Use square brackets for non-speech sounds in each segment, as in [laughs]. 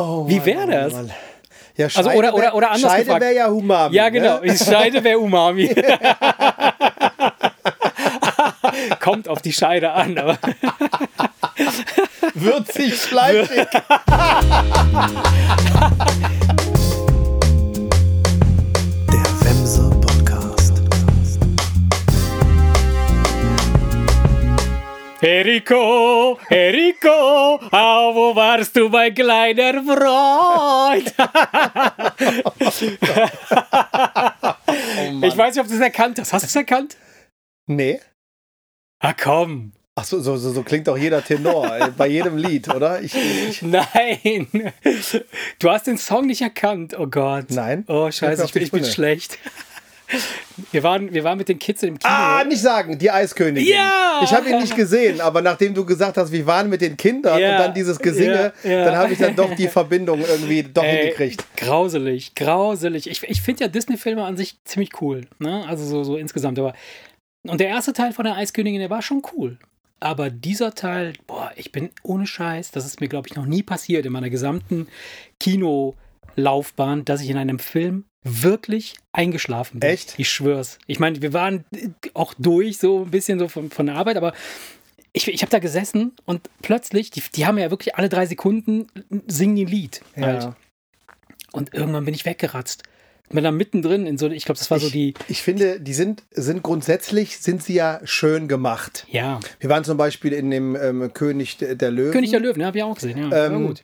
Oh, Wie Mann, wäre Mann, das? Mann. Ja, Also, Scheide oder- oder- wär- oder anders Scheide wäre ja Umami. Ja, genau. Ne? Scheide wäre Umami. [laughs] Kommt auf die Scheide an, aber Würzig, fleischig. [laughs] [laughs] Eriko, Eriko, ah, wo warst du, mein kleiner Freund? [laughs] Oh ich weiß nicht, ob du es erkannt hast. Hast du es erkannt? Nee. Ah, komm. Ach so, so, so, so klingt auch jeder Tenor bei jedem Lied, oder? Ich, ich, Nein. Du hast den Song nicht erkannt. Oh Gott. Nein. Oh, scheiße, auf ich ich bin schlecht. Wir waren, wir waren mit den Kids im Kino. ah, nicht sagen, die Eiskönigin. Ja! Ich habe ihn nicht gesehen, aber nachdem du gesagt hast, wir waren mit den Kindern Ja, und dann dieses Gesinge, ja, ja. dann habe ich dann doch die Verbindung irgendwie doch Ey, hingekriegt. Grauselig, grauselig. Ich, ich finde ja Disney-Filme an sich ziemlich cool. Ne? Also so, so insgesamt. Aber und der erste Teil von der Eiskönigin, der war schon cool. Aber dieser Teil, boah, ich bin ohne Scheiß, das ist mir, glaube ich, noch nie passiert in meiner gesamten Kinolaufbahn, dass ich in einem Film wirklich eingeschlafen bin. Echt? Ich schwör's. Ich meine, wir waren auch durch, so ein bisschen so von, von der Arbeit, aber ich, ich habe da gesessen und plötzlich, die, die haben ja wirklich alle drei Sekunden singen die ein Lied. Halt. Ja. Und irgendwann bin ich weggeratzt. Bin da mittendrin in so, ich glaube, das war so die, Ich finde, die sind, sind grundsätzlich sind sie ja schön gemacht. ja, Wir waren zum Beispiel in dem ähm, König der Löwen. König der Löwen, ne, habe ich auch gesehen. Ja, Ähm, gut.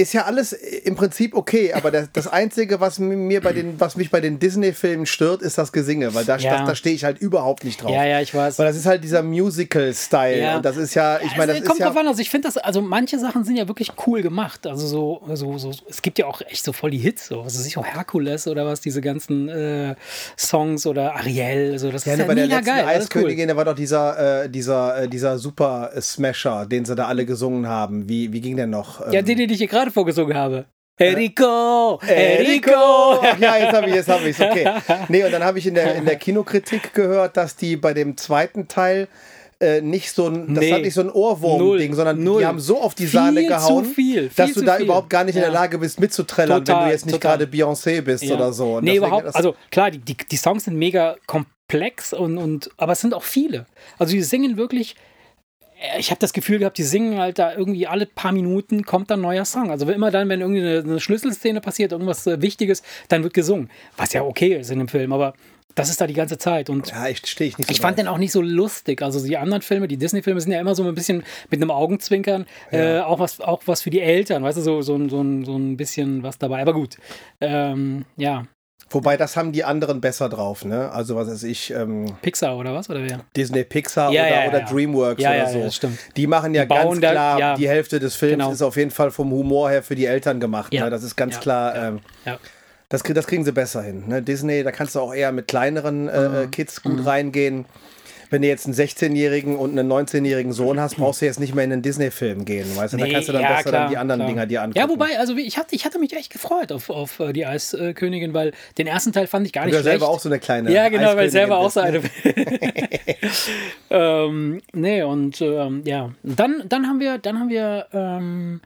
Ist ja alles im Prinzip okay, aber das, das Einzige, was mir bei den, was mich bei den Disney-Filmen stört, ist das Gesinge, weil da, Ja. da, da stehe ich halt überhaupt nicht drauf. Ja, ja, ich weiß. Weil das ist halt dieser Musical-Style Ja. und das ist ja, ich meine, das es ist kommt ja drauf an, also ich finde das, also manche Sachen sind ja wirklich cool gemacht. Also so, so, so, es gibt ja auch echt so voll die Hits, so, was ich, auch Herkules oder was, diese ganzen äh, Songs oder Ariel, so, das Ja, ist ja bei der letzten geil. alles cool. Eiskönigin, da war doch dieser, äh, dieser, äh, dieser Super Smasher, den sie da alle gesungen haben. Wie, wie ging der noch? Ja, Ähm, den, den ich hier gerade vorgesungen habe. Enrico, Enrico! Enrico. Ja, jetzt habe ich jetzt habe ich es, okay. [laughs] Nee, und dann habe ich in der, in der Kinokritik gehört, dass die bei dem zweiten Teil äh, nicht so ein, das Nee. hat nicht so ein Ohrwurm-Ding, sondern Null. die haben so auf die Viel Sahne zu gehauen, viel, viel dass du da viel. überhaupt gar nicht in der. Lage bist mitzuträllern, wenn Total, du jetzt nicht gerade Beyoncé bist Ja. oder so. Und nee, überhaupt. Also klar, die, die, die Songs sind mega komplex und, und aber es sind auch viele. Also die singen wirklich. Äh, Ich habe das Gefühl gehabt, die singen halt da irgendwie alle paar Minuten kommt dann ein neuer Song. Also immer dann, wenn irgendwie eine, eine Schlüsselszene passiert, irgendwas äh, Wichtiges, dann wird gesungen. Was ja okay ist in dem Film, aber das ist da die ganze Zeit. Und ja, ich stehe ich nicht so ich fand drauf. den auch nicht so lustig. Also die anderen Filme, die Disney-Filme sind ja immer so ein bisschen mit einem Augenzwinkern, äh, auch, was, auch was für die Eltern, weißt du, so, so, ein- so, so ein bisschen was dabei. Aber gut, ähm, ja, Wobei, das haben die anderen besser drauf, ne? Also, was weiß ich, ähm, Pixar oder was? Oder wer? Disney Pixar Ja, oder, ja, ja, oder. Dreamworks Ja, oder so. ja, das stimmt. Die machen ja Die ganz da- klar, ja. die Hälfte des Films Genau. ist auf jeden Fall vom Humor her für die Eltern gemacht. Ja. Ne? Das ist ganz klar. Ähm, das, das kriegen sie besser hin. Ne? Disney, da kannst du auch eher mit kleineren äh, Mhm. äh, Kids gut reingehen. Wenn du jetzt einen 16-jährigen und einen 19-jährigen Sohn hast, brauchst du jetzt nicht mehr in einen Disney-Film gehen. Weißt du? da Nee, kannst du dann ja, besser klar, dann die anderen klar. Dinger dir angucken. Ja, wobei, also ich hatte, ich hatte mich echt gefreut auf, auf äh, die Eiskönigin, weil den ersten Teil fand ich gar du nicht ja schlecht. selber auch so eine kleine ja, genau, weil ich selber auch so eine [laughs] ähm, nee, und ähm, ja. Dann, dann haben wir, dann haben wir ähm,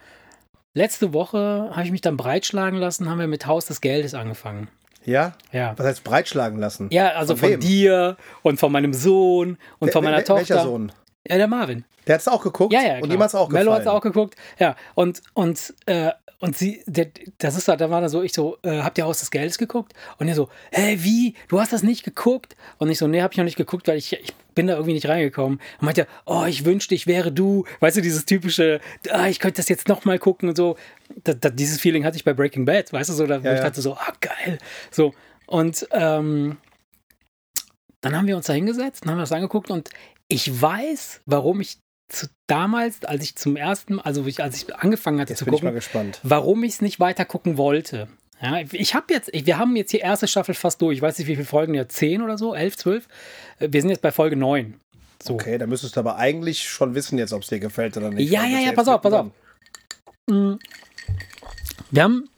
letzte Woche habe ich mich dann breitschlagen lassen, haben wir mit Haus des Geldes angefangen. Ja? Ja. Was heißt breitschlagen lassen? Ja, also von, wem? dir und von meinem Sohn und von Wer- meiner wer- Tochter. Welcher Sohn? Ja, der Marvin. Der hat es auch geguckt? Ja, ja. Und ihm hat es auch gefallen. Mello hat es auch geguckt. Ja, und, und, äh, und sie, der, das ist da, da war da so, ich so, äh, habt ihr Haus des Geldes geguckt? Und er so, hä, wie? Du hast das nicht geguckt? Und ich so, nee, hab ich noch nicht geguckt, weil ich, ich bin da irgendwie nicht reingekommen. Und meinte, oh, ich wünschte, ich wäre du. Weißt du, dieses typische, ah, ich könnte das jetzt noch mal gucken und so. Da, da, dieses Feeling hatte ich bei Breaking Bad, weißt du, so, da, wo Ja, ich ja. dachte so, ah, geil. So, und ähm, dann haben wir uns da hingesetzt und haben das angeguckt und ich weiß, warum ich zu, damals, als ich zum ersten, also ich, als ich angefangen hatte Jetzt zu gucken, gespannt. warum ich es nicht weiter gucken wollte. Ja, ich habe jetzt, wir haben jetzt die erste Staffel fast durch. Ich weiß nicht, wie viele Folgen, ja, 10 oder so, 11, 12. Äh, Wir sind jetzt bei Folge 9. So. Okay, da müsstest du aber eigentlich schon wissen jetzt, ob es dir gefällt oder nicht. Ja, ja, ja, jetzt pass auf, pass auf. mittendrin. Wir haben,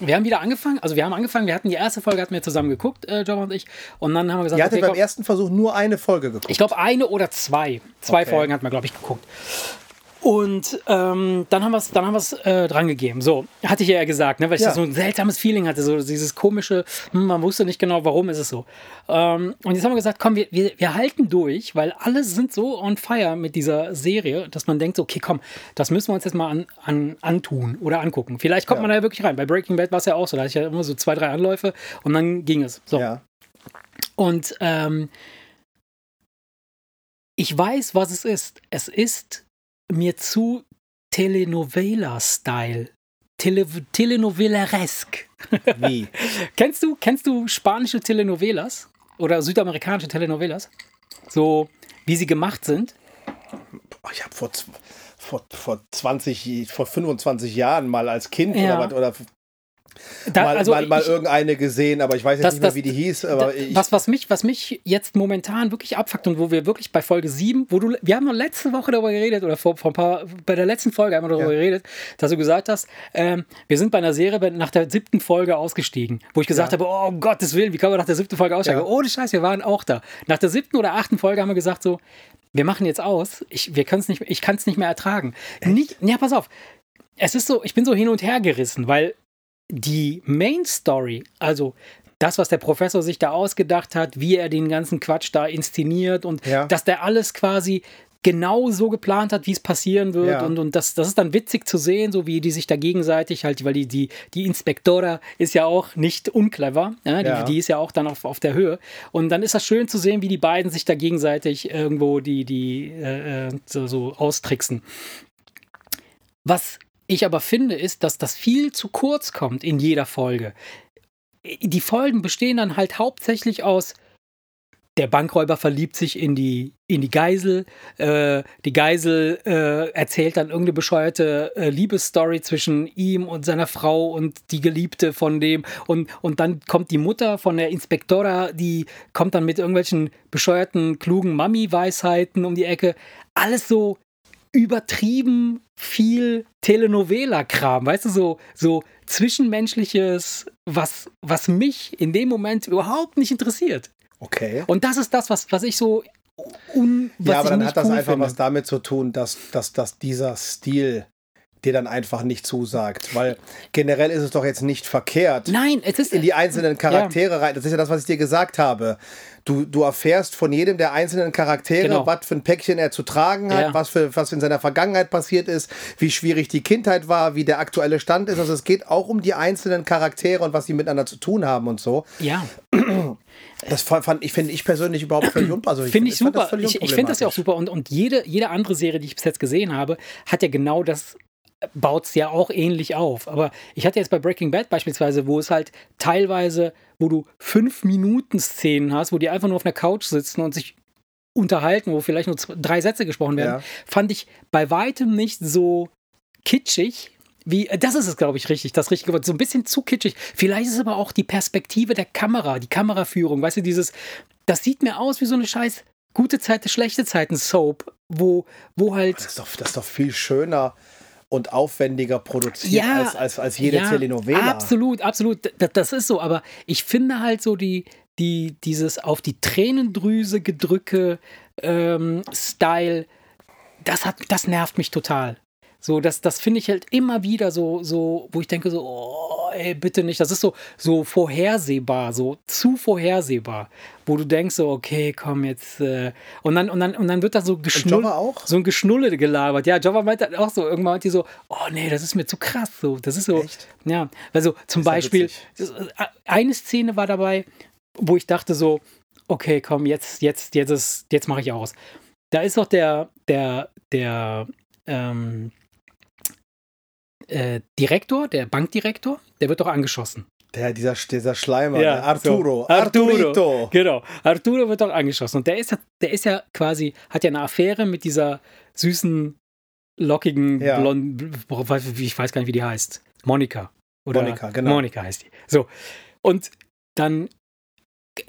wir haben wieder angefangen, also wir haben angefangen, wir hatten die erste Folge, hatten wir zusammen geguckt, äh, John und ich. Und dann haben wir gesagt, Ihr hattet okay, beim ersten Versuch nur eine Folge geguckt. ich glaube eine oder zwei. Zwei Okay. Folgen hatten wir, glaube ich, geguckt. Und ähm, dann haben wir es dann haben wir's, äh, dran gegeben. So, hatte ich ja gesagt, ne, weil ich Ja. so ein seltsames Feeling hatte, so dieses komische, hm, man wusste nicht genau, warum ist es so. Ähm, und jetzt haben wir gesagt, komm, wir, wir, wir halten durch, weil alle sind so on fire mit dieser Serie, dass man denkt, okay, komm, das müssen wir uns jetzt mal an, an, antun oder angucken. Vielleicht kommt Ja. man da ja wirklich rein. Bei Breaking Bad war es ja auch so, da hatte ich ja immer so zwei, drei Anläufe und dann ging es. So. Ja. Und ähm, ich weiß, was es ist. Es ist mir zu Telenovela-Style. Tele Telenovela-resk. Wie? [laughs] kennst du, kennst du spanische Telenovelas? Oder südamerikanische Telenovelas? So, wie sie gemacht sind? Ich habe vor, vor, vor 20, vor 25 Jahren mal als Kind Ja. oder was, oder Da, mal, also mal, mal ich- irgendeine gesehen, aber ich weiß jetzt Das- nicht mehr, das- wie die hieß. Aber Da- ich, was, was, mich, was mich jetzt momentan wirklich abfuckt und wo wir wirklich bei Folge 7, wo du, wir haben noch letzte Woche darüber geredet oder vor, vor ein paar, bei der letzten Folge haben wir darüber Ja. geredet, dass du gesagt hast, ähm, wir sind bei einer Serie nach der siebten Folge ausgestiegen, wo ich gesagt Ja. habe, oh um Gottes Willen, wie kann man nach der siebten Folge aussteigen? Ja. Ohne Scheiß, wir waren auch da. Nach der siebten oder achten Folge haben wir gesagt so, wir machen jetzt aus, ich, wir können's nicht, ich kann es nicht mehr ertragen. Nicht, ja, pass auf, es ist so, ich bin so hin und her gerissen, weil die Main Story, also das, was der Professor sich da ausgedacht hat, wie er den ganzen Quatsch da inszeniert und Ja. dass der alles quasi genau so geplant hat, wie es passieren wird. Ja. Und, und das, das ist dann witzig zu sehen, so wie die sich da gegenseitig halt, weil die, die, die Inspektora ist ja auch nicht unclever, ja, Ja. Die, die ist ja auch dann auf, auf der Höhe. Und dann ist das schön zu sehen, wie die beiden sich da gegenseitig irgendwo die, die äh, äh, so, so austricksen. Was ich aber finde, ist, dass das viel zu kurz kommt in jeder Folge. Die Folgen bestehen dann halt hauptsächlich aus der Bankräuber verliebt sich in die, in die Geisel. Äh, die Geisel äh, erzählt dann irgendeine bescheuerte äh, Liebesstory zwischen ihm und seiner Frau und die Geliebte von dem. Und, und dann kommt die Mutter von der Inspektora, die kommt dann mit irgendwelchen bescheuerten, klugen Mami-Weisheiten um die Ecke. Alles so übertrieben viel Telenovela-Kram, weißt du, so, so zwischenmenschliches, was, was mich in dem Moment überhaupt nicht interessiert. okay. Und das ist das, was, was ich so un, was Ja, aber dann hat das cool einfach finde. was damit zu tun, dass, dass, dass dieser Stil dir dann einfach nicht zusagt. Weil generell ist es doch jetzt nicht verkehrt, Nein, es ist in die einzelnen Charaktere rein. Das ist ja das, was ich dir gesagt habe. Du, du erfährst von jedem der einzelnen Charaktere, Genau. was für ein Päckchen er zu tragen hat, Ja. was, für, was in seiner Vergangenheit passiert ist, wie schwierig die Kindheit war, wie der aktuelle Stand ist. Also es geht auch um die einzelnen Charaktere und was sie miteinander zu tun haben und so. ja, Das fand ich, finde ich persönlich überhaupt völlig [clears throat] unproblematisch. Also finde ich fand das super. Ich, ich finde das ja auch super. Und, und jede, jede andere Serie, die ich bis jetzt gesehen habe, hat ja genau das, baut es ja auch ähnlich auf. Aber ich hatte jetzt bei Breaking Bad beispielsweise, wo es halt teilweise, wo du fünf Minuten Szenen hast, wo die einfach nur auf einer Couch sitzen und sich unterhalten, wo vielleicht nur zwei, drei Sätze gesprochen werden, Ja. fand ich bei weitem nicht so kitschig. Wie, äh, das ist es, glaube ich, richtig, das richtige Wort. So ein bisschen zu kitschig. Vielleicht ist es aber auch die Perspektive der Kamera, die Kameraführung. Weißt du, dieses, das sieht mir aus wie so eine scheiß gute Zeiten, schlechte Zeiten Soap, wo, wo halt. Das ist, doch, das ist doch viel schöner und aufwendiger produziert Ja, als, als, als jede ja, Telenovela. Absolut, absolut. Das, das ist so, aber ich finde halt so die, die, dieses auf die Tränendrüse gedrücke ähm, Style, das hat, das nervt mich total. So, das, das finde ich halt immer wieder so, so, wo ich denke so, oh, ey, bitte nicht. Das ist so, so vorhersehbar, so zu vorhersehbar, wo du denkst so, okay, komm jetzt, äh, und dann, und dann, und dann wird da so geschnullt, so ein Geschnulle gelabert. Ja, Java meint halt auch so, irgendwann meint die so, oh nee, das ist mir zu krass, so, das ist so, Echt? ja, also zum ja Beispiel, das- äh, eine Szene war dabei, wo ich dachte so, okay, komm, jetzt, jetzt, jetzt ist, jetzt mache ich aus. Da ist doch der, der, der, ähm, äh, Direktor, der Bankdirektor, der wird doch angeschossen. Der, dieser, dieser Schleimer, Ja, der Arturo. so. Arturo. Arturito. Genau. Arturo wird doch angeschossen. Und der ist ja, der ist ja quasi, hat ja eine Affäre mit dieser süßen, lockigen, Ja. blonden, ich weiß gar nicht, wie die heißt. Monika. Oder Monika, genau. Monika heißt die. So. Und dann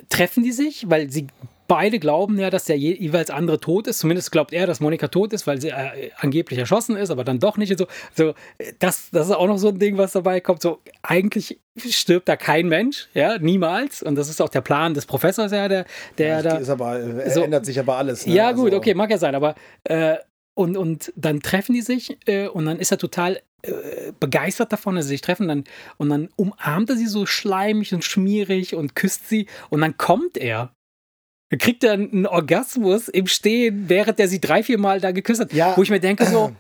treffen die sich, weil sie beide glauben ja, dass der je, jeweils andere tot ist. Zumindest glaubt er, dass Monika tot ist, weil sie äh, angeblich erschossen ist, aber dann doch nicht so. so das, das ist auch noch so ein Ding, was dabei kommt. So, eigentlich stirbt da kein Mensch, ja, niemals. Und das ist auch der Plan des Professors, ja, der, der da. Ist aber, äh, So. ändert sich aber alles. Ne? Ja, gut, Also, okay, mag ja sein, aber äh, und, und dann treffen die sich äh, und dann ist er total äh, begeistert davon, dass sie sich treffen. Dann, und dann umarmt er sie so schleimig und schmierig und küsst sie. Und dann kommt er. Dann kriegt er einen Orgasmus im Stehen, während er sie drei, vier Mal da geküsst hat. Ja. Wo ich mir denke so,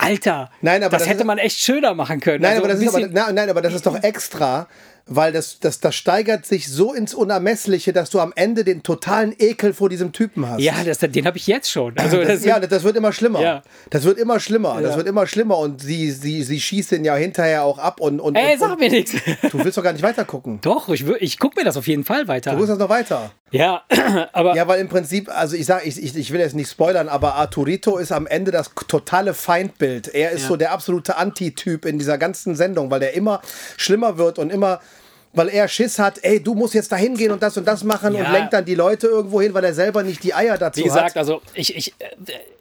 Alter, Nein, aber das, das hätte man echt schöner machen können. Nein, Also aber das ist aber, na, nein, aber das ist doch extra, weil das, das, das steigert sich so ins Unermessliche, dass du am Ende den totalen Ekel vor diesem Typen hast. ja, das, den habe ich jetzt schon. Also, [laughs] das, das, ja, das, das wird immer schlimmer. Ja. Das wird immer schlimmer. Das Ja. wird immer schlimmer und sie, sie, sie schießt den ja hinterher auch ab und, und, ey, und, sag und mir nichts. du willst doch gar nicht weitergucken. Doch, ich, ich gucke mir das auf jeden Fall weiter Du musst das noch weiter. Ja, [clears throat] aber Ja, weil im Prinzip, also ich sage, ich, ich, ich will jetzt nicht spoilern, aber Arturito ist am Ende das totale Feindbild. Er ist Ja. so der absolute Antityp in dieser ganzen Sendung, weil der immer schlimmer wird und immer, weil er Schiss hat, ey, du musst jetzt da hingehen und das und das machen und Ja. lenkt dann die Leute irgendwo hin, weil er selber nicht die Eier dazu Wie gesagt, hat. also ich, ich, äh,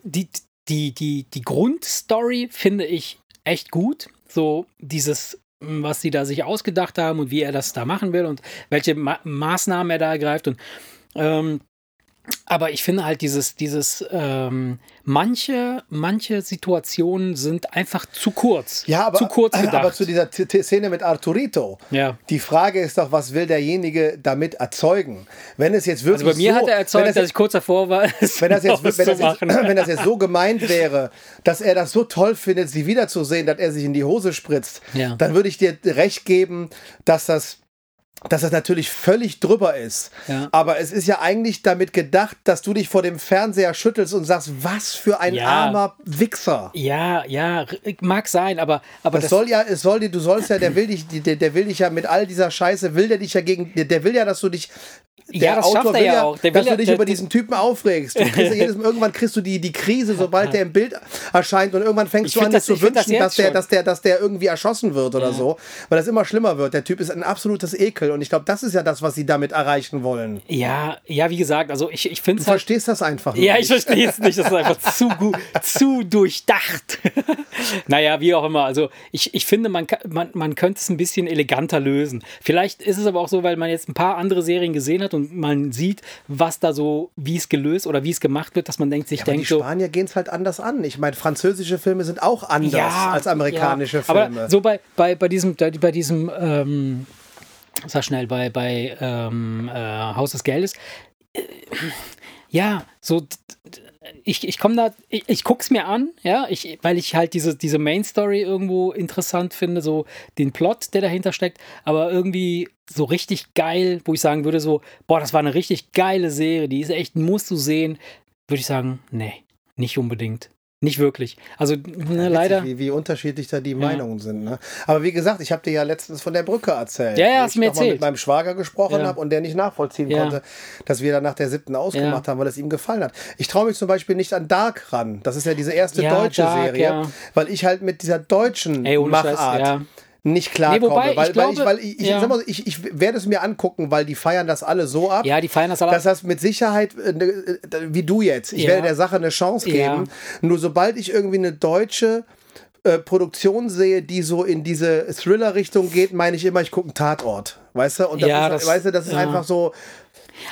die, die, die, die Grundstory finde ich echt gut. So dieses, m, was sie da sich ausgedacht haben und wie er das da machen will und welche Ma Maßnahmen er da ergreift. Und, ähm, aber ich finde halt dieses, dieses, ähm, manche, manche Situationen sind einfach zu kurz. Ja, aber, zu kurz [laughs] gedacht. aber zu dieser T- T- Szene mit Arturito. Ja. Die Frage ist doch, was will derjenige damit erzeugen? Wenn es jetzt wirklich also bei mir so, hat er erzeugt, das dass ich kurz davor war, [laughs] es wenn das, jetzt, wenn, das jetzt, [clears throat] wenn das jetzt so gemeint wäre, dass er das so toll findet, sie wiederzusehen, dass er sich in die Hose spritzt, Ja. dann würde ich dir recht geben, dass das, dass das natürlich völlig drüber ist. Ja. Aber es ist ja eigentlich damit gedacht, dass du dich vor dem Fernseher schüttelst und sagst, was für ein Ja. armer Wichser. Ja, ja, mag sein, aber, aber Das, soll ja, es soll dir, du sollst ja, der will dich, der, der will dich ja mit all dieser Scheiße, will der dich ja gegen, der, will ja, dass du dich, Ja, das schafft er ja auch. Der dass will du ja- dich der- über diesen Typen aufregst. Du kriegst ja [laughs] jedes, irgendwann kriegst du die, die Krise, sobald der im Bild erscheint und irgendwann fängst Ich du an, das- zu find das wünschen, dass der, schon. dass, der, dass der irgendwie erschossen wird oder so, weil das immer schlimmer wird. Der Typ ist ein absolutes Ekel und ich glaube, das ist ja das, was sie damit erreichen wollen. Ja, ja, wie gesagt, also ich, ich finde Du es halt. verstehst das einfach Ja, nicht. ich verstehe es nicht. Das ist einfach zu gut, zu durchdacht. [laughs] naja, wie auch immer. Also ich, ich finde, man, man, man könnte es ein bisschen eleganter lösen. Vielleicht ist es aber auch so, weil man jetzt ein paar andere Serien gesehen hat und man sieht, was da so, wie es gelöst oder wie es gemacht wird, dass man denkt, sich die denkt so. Spanier gehen es halt anders an. Ich meine, französische Filme sind auch anders als amerikanische ja. Filme. Aber so bei, bei, bei diesem, bei diesem ähm, sag schnell, bei, bei ähm, äh, Haus des Geldes, äh, ja, so, ich, ich komme da, ich, ich guck's mir an, ja, ich, weil ich halt diese, diese Main Story irgendwo interessant finde, so den Plot, der dahinter steckt, aber irgendwie so richtig geil, wo ich sagen würde, so, boah, das war eine richtig geile Serie, die ist echt, musst du sehen, würde ich sagen, nee, nicht unbedingt. Nicht wirklich. Also, ne, Witzig, leider. Wie, wie unterschiedlich da die Meinungen sind. Ne? Aber wie gesagt, ich habe dir ja letztens von der Brücke erzählt. Ja, ja, hast mir erzählt. mit meinem Schwager gesprochen Ja. habe und der nicht nachvollziehen Ja. konnte, dass wir dann nach der siebten ausgemacht haben, weil es ihm gefallen hat. Ich traue mich zum Beispiel nicht an Dark ran. Das ist ja diese erste Ja, deutsche Dark, Serie, ja. weil ich halt mit dieser deutschen Ey, Machart ja. Nicht klarkomme. Nee, wobei, ich weil, weil ich, glaube- weil ich, ich, ja. mal, so, ich, ich werde es mir angucken, weil die feiern das alle so ab. Ja, die feiern das alle. Dass das mit Sicherheit, äh, ne, äh, wie du jetzt, ich Ja. werde der Sache eine Chance Ja. geben. Nur sobald ich irgendwie eine deutsche äh, Produktion sehe, die so in diese Thriller-Richtung geht, meine ich immer, ich gucke einen Tatort. Weißt du? Und das Ja, ist, das- weißt du, das ist ja. einfach so.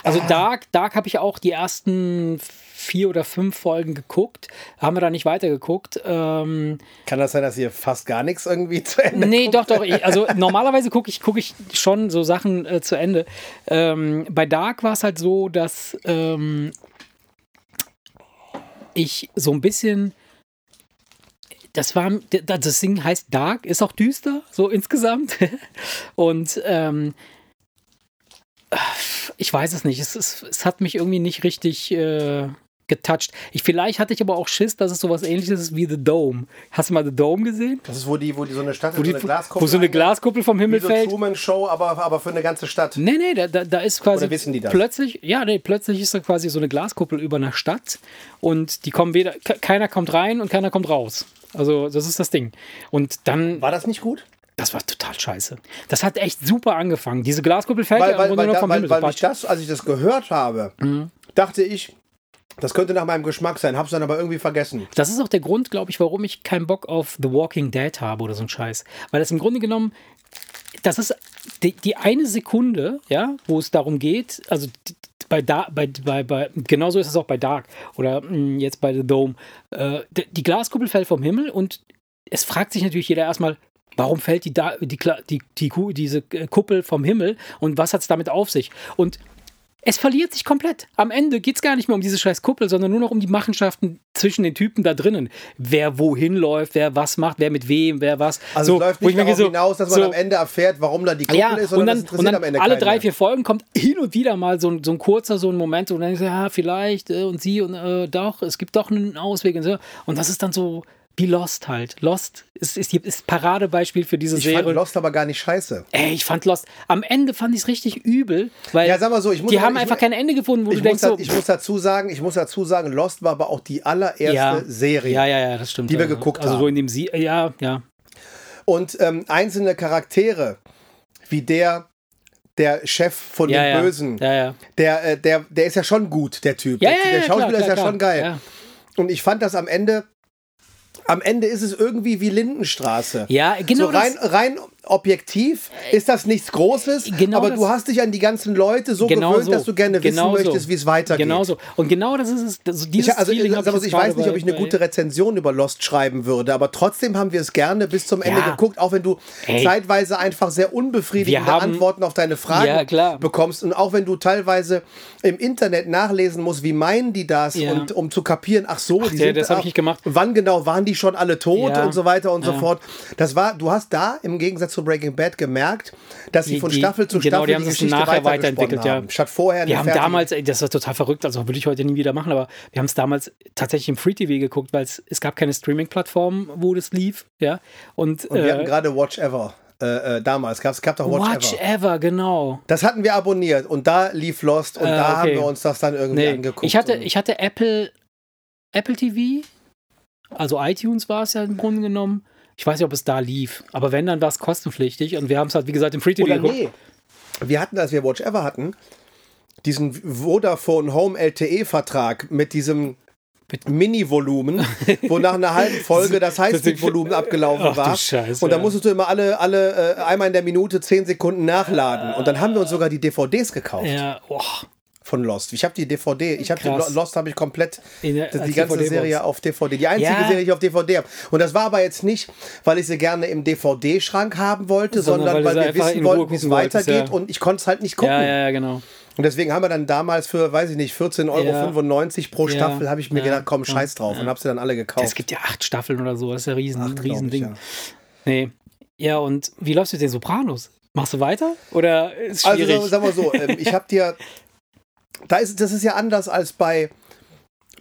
Also Dark, Dark habe ich auch die ersten vier oder fünf Folgen geguckt. Haben wir da nicht weitergeguckt. Ähm, Kann das sein, dass ihr fast gar nichts irgendwie zu Ende nee, doch, doch. Ich, also [laughs] normalerweise gucke ich, guck ich schon so Sachen äh, zu Ende. Ähm, bei Dark war es halt so, dass ähm, ich so ein bisschen. Das war, das Ding heißt Dark, ist auch düster, so insgesamt. [laughs] Und ähm, ich weiß es nicht. Es, es, es hat mich irgendwie nicht richtig äh, getoucht. Ich, vielleicht hatte ich aber auch Schiss, dass es sowas ähnliches ist wie The Dome. Hast du mal The Dome gesehen? Das ist, wo die, wo die so eine Stadt Wo, die, so eine Glaskuppel. wo so eine. Glaskuppel vom Himmel Wie so fällt. Truman Show, aber, aber für eine ganze Stadt. Nee, nee, da, da, da ist quasi. Oder wissen die das? Plötzlich, ja, nee, plötzlich ist da quasi so eine Glaskuppel über einer Stadt und die kommen weder, ke- keiner kommt rein und keiner kommt raus. Also, das ist das Ding. Und dann, War das nicht gut? das war total scheiße. Das hat echt super angefangen. Diese Glaskuppel fällt Weil, ja weil, weil, nur da, vom weil, Himmel. weil war- das, als ich das gehört habe, Mhm. dachte ich, das könnte nach meinem Geschmack sein, hab's dann aber irgendwie vergessen. Das ist auch der Grund, glaube ich, warum ich keinen Bock auf The Walking Dead habe oder so ein Scheiß. Weil das im Grunde genommen, das ist die, die eine Sekunde, ja, wo es darum geht, also bei, da, bei, bei, bei, genauso ist es auch bei Dark oder mh, jetzt bei The Dome. Äh, die Glaskuppel fällt vom Himmel und es fragt sich natürlich jeder erstmal, warum fällt die, da, die, die, die, diese Kuppel vom Himmel und was hat es damit auf sich? Und es verliert sich komplett. Am Ende geht es gar nicht mehr um diese scheiß Kuppel, sondern nur noch um die Machenschaften zwischen den Typen da drinnen. Wer wohin läuft, wer was macht, wer mit wem, wer was. Also so, es läuft nicht darauf so- hinaus, dass man so- am Ende erfährt, warum da die Kuppel ja, ist, und sondern dann, das interessiert und dann am Ende alle drei, vier Folgen kommt hin und wieder mal so, ein- so ein kurzer, so ein Moment, wo dann denkst du, ja, vielleicht, äh, und sie, und äh, doch, es gibt doch einen Ausweg. Und, so. und das ist dann so wie Lost halt. Lost ist, ist, ist Paradebeispiel für diese Ich Serie. fand Lost aber gar nicht scheiße. Ey, ich fand Lost. Am Ende fand ich es richtig übel, weil Ja, sag mal so, ich muss die aber- haben ich einfach mu- kein Ende gefunden, wo Ich du muss, denkst da, so. ich muss dazu sagen, ich muss dazu sagen, Lost war aber auch die allererste ja, Serie. Ja, ja, ja, das stimmt. die wir also, geguckt also haben. so in dem Sie ja, ja. Und ähm, einzelne Charaktere, wie der, der Chef von Ja, den ja. Bösen, Ja, ja. der, äh, der, der ist ja schon gut, der Typ. Ja, der, ja, der ja, Schauspieler klar, ist ja klar, schon klar. geil. Und ich fand das am Ende, am Ende ist es irgendwie wie Lindenstraße. Ja, genau So rein, rein objektiv ist das nichts Großes, Genau aber du hast dich an die ganzen Leute so Genau gewöhnt, so. dass du gerne wissen Genau so. möchtest, wie es weitergeht. Genau so. Und genau das ist es. Dieses Ich, also, Feeling hab sag mal so, jetzt ich weiß nicht, ob ich eine gute Rezension über Lost schreiben würde, aber trotzdem haben wir es gerne bis zum Ende Ja. geguckt, auch wenn du Ey. zeitweise einfach sehr unbefriedigende haben- Antworten auf deine Fragen Ja, bekommst und auch wenn du teilweise im Internet nachlesen musst, wie meinen die das Ja. und um zu kapieren, ach so, die ja, sind das hab ach, ich nicht gemacht. Wann genau waren die schon alle tot und so weiter und so fort. Das war, du hast da im Gegensatz zu Breaking Bad gemerkt, dass sie Die- von die- Staffel zu genau, Staffel die haben sich Geschichte nachher weiterentwickelt, ja. haben, Statt vorher eine Wir haben damals, ey, das war total verrückt, also würde ich heute nie wieder machen, aber wir haben es damals tatsächlich im Free TV geguckt, weil es, gab keine Streaming-Plattform, wo das lief, ja. Und, und wir hatten äh, gerade Watch Ever. Äh, äh, damals es gab doch Watch, Watch Ever. Ever, genau. Das hatten wir abonniert und da lief Lost und Äh, da haben okay. wir uns das dann irgendwie Nee, angeguckt. ich hatte, ich hatte Apple, Apple TV, also iTunes war es ja im Grunde genommen. Ich weiß nicht, ob es da lief, aber wenn, dann war es kostenpflichtig und wir haben es halt, wie gesagt, im Free TV Oder geguckt. nee. Wir hatten, als wir Watch Ever hatten, diesen Vodafone Home LTE-Vertrag mit diesem Mini-Volumen, wo nach einer halben Folge [laughs] das Highspeed-Volumen abgelaufen Ach war. Scheiße, und da musstest du immer alle, alle äh, einmal in der Minute zehn Sekunden nachladen. Und dann haben wir uns sogar die DVDs gekauft Ja, oh, von Lost. Ich habe die DVD, ich habe. Lost habe ich komplett der- die ganze. Serie auf DVD. Die einzige Ja. Serie, die ich auf DVD habe. Und das war aber jetzt nicht, weil ich sie gerne im DVD-Schrank haben wollte, Sondern sondern, weil weil, wir wissen wollten, wie es weitergeht ja. und ich konnte es halt nicht gucken. ja, ja, ja, genau. Und deswegen haben wir dann damals für, weiß ich nicht, 14,95 Euro pro Ja. Staffel, habe ich mir Ja. gedacht, komm, Ja. scheiß drauf und habe sie dann alle gekauft. Es gibt ja acht Staffeln oder so, das ist ja riesen, Acht, riesen ich, Ding. ja. Nee. Ja, und wie läufst du mit den Sopranos? Machst du weiter? Oder ist Also schwierig? sagen wir so, ähm, ich habe dir, [laughs] da ist, das ist ja anders als bei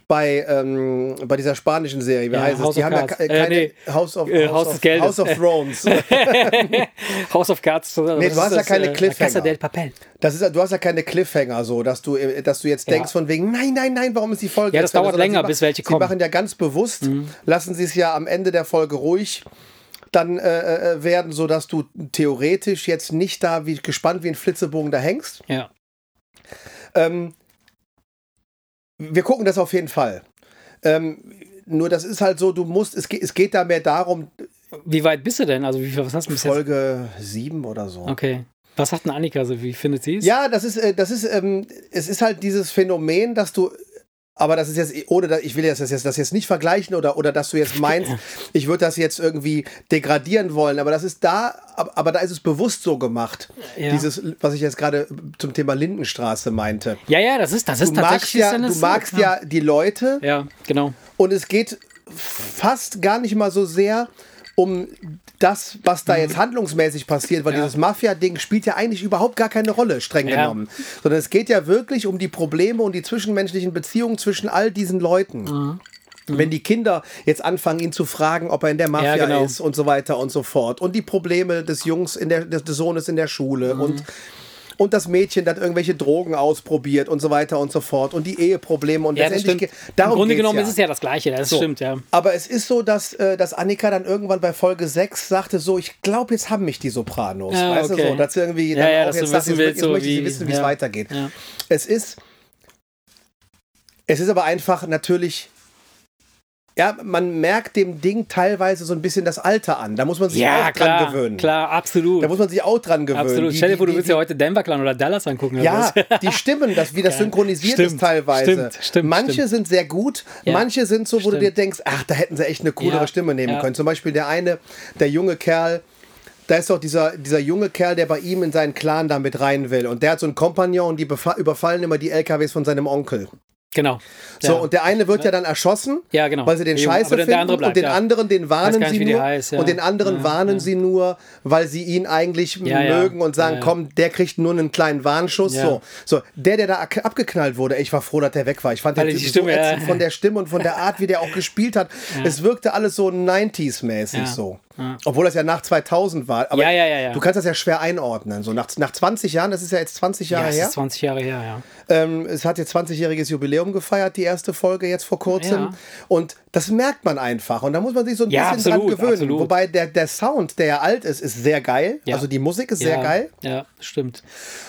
bei, ähm, bei dieser spanischen Serie, wie Ja, heißt es? House Die of haben ja Cards. ke- Äh, keine nee. House of, Äh, House Haus of, des Geldes. House of Thrones. [laughs] House of Cards. Nee, du hast ja das? keine Äh, Cliffhanger. Casa del Papel. Das ist, du hast ja keine Cliffhanger, so, dass du, äh, dass du jetzt Ja. denkst von wegen, nein, nein, nein, warum ist die Folge Ja, das dauert? Sondern länger, sie bis welche Sie kommen. Mhm. machen ja ganz bewusst, lassen sie es ja am Ende der Folge ruhig dann äh, äh, werden, sodass du theoretisch jetzt nicht da wie gespannt wie ein Flitzebogen da hängst. Ja. Ähm, wir gucken das auf jeden Fall. Ähm, nur das ist halt so, du musst, es geht, es geht da mehr darum, Wie weit bist du denn? Also, wie viel, was hast du bis jetzt? Folge 7 oder so. Okay. Was sagt denn Annika so? Wie findet sie es? Ja, das ist, äh, das ist, ähm, es ist halt dieses Phänomen, dass du, aber das ist jetzt, ohne, ich will jetzt das jetzt, das jetzt nicht vergleichen oder, oder dass du jetzt meinst, [clears throat] ich würde das jetzt irgendwie degradieren wollen, aber das ist da, aber, da ist es bewusst so gemacht. Ja. Dieses, was ich jetzt gerade zum Thema Lindenstraße meinte. Ja, ja, das ist, das ist Du magst tatsächlich. ja, ist du magst ja die Leute Ja, genau. und es geht fast gar nicht mal so sehr um das, was da jetzt handlungsmäßig passiert, weil Mhm. Ja. dieses Mafia-Ding spielt ja eigentlich überhaupt gar keine Rolle, streng Ja. genommen. Sondern es geht ja wirklich um die Probleme und die zwischenmenschlichen Beziehungen zwischen all diesen Leuten. Mhm. Wenn die Kinder jetzt anfangen, ihn zu fragen, ob er in der Mafia Ja, genau. ist und so weiter und so fort. Und die Probleme des Jungs, in der, des, des Sohnes in der Schule Mhm. und und das Mädchen das irgendwelche Drogen ausprobiert und so weiter und so fort und die Eheprobleme und Ja, das letztendlich darum Im Grunde genommen ja. ist es ja das Gleiche. Das So. stimmt, ja. Aber es ist so, dass, äh, dass Annika dann irgendwann bei Folge 6 sagte so, ich glaube, jetzt haben mich die Sopranos. Ja, weißt du okay. so, dass sie irgendwie Ja, dann ja, auch du jetzt wissen jetzt, jetzt so möchte sie wissen, wie es weitergeht. Es ist, es ist aber einfach natürlich ja, man merkt dem Ding teilweise so ein bisschen das Alter an. Da muss man sich auch klar, dran gewöhnen. klar, absolut. Da muss man sich auch dran gewöhnen. absolut. Die- Stell dir vor, du willst ja heute Denver Clan oder Dallas angucken. Ja, [laughs] die Stimmen, das, wie das Ja. synchronisiert Stimmt, ist teilweise. stimmt, stimmt, Manche stimmt. sind sehr gut, Ja. manche sind so, wo du dir denkst, ach, da hätten sie echt eine coolere Ja. Stimme nehmen Ja. können. Zum Beispiel der eine, der junge Kerl, da ist doch dieser, dieser junge Kerl, der bei ihm in seinen Clan da mit rein will. Und der hat so einen Kompagnon und die überfallen immer die LKWs von seinem Onkel. Genau. So, ja. und der eine wird ja. dann erschossen, Ja, genau. weil sie den Scheiße finden andere und bleibt, den anderen, den warnen nicht, sie nur heißt, und den anderen warnen sie nur, weil sie ihn eigentlich mögen und sagen, komm, der kriegt nur einen kleinen Warnschuss. So, so, der, der da ab- abgeknallt wurde, ich war froh, dass der weg war. Ich fand den die Typ Stimme, so ätzend von der Stimme und von der Art, wie der auch gespielt hat. Es wirkte alles so 90s-mäßig Ja. Obwohl das ja nach 2000 war. Aber Ja, ja, ja, ja. du kannst das ja schwer einordnen. So nach, nach 20 Jahren, das ist ja jetzt 20 ja, Jahre es her. ist 20 Jahre her, ja. Ähm, es hat jetzt 20-jähriges Jubiläum gefeiert, die erste Folge jetzt vor kurzem. Ja. Und das merkt man einfach. Und da muss man sich so ein Ja, bisschen absolut, dran gewöhnen. absolut. Wobei der, der Sound, der ja alt ist, ist sehr geil. Ja. Also die Musik ist sehr ja, geil. Ja, stimmt.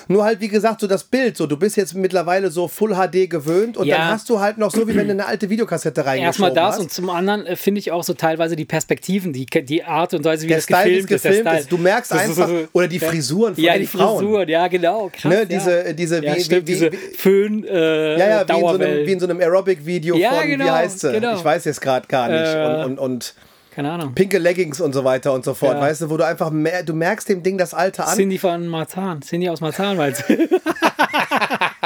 Nur halt, wie gesagt, so das Bild. So, du bist jetzt mittlerweile so Full HD gewöhnt und dann hast du halt noch so, wie wenn du eine alte Videokassette reingeschoben Erstmal das hast. und zum anderen äh, finde ich auch so teilweise die Perspektiven, die, die Art und Weise, wie der das Style, gefilmt ist. gefilmt ist. Du merkst Das einfach, so- oder die. Frisuren von ja, den die Frauen. Frisuren, ja, genau. Krass, Ne, diese, diese, ja, wie, stimmt, wie, diese wie, Föhn, äh, Ja, ja, wie in, so einem, Dauerwellen. wie in so einem Aerobic-Video Ja, von, wie genau, heißt sie? genau. Ich weiß jetzt gerade gar nicht. Äh, und, und, und Keine Ahnung. pinke Leggings und so weiter und so fort. Ja. Weißt du, wo du einfach mehr, du merkst dem Ding das Alter an. Cindy von Marzahn. Cindy aus Marzahn, weil [laughs]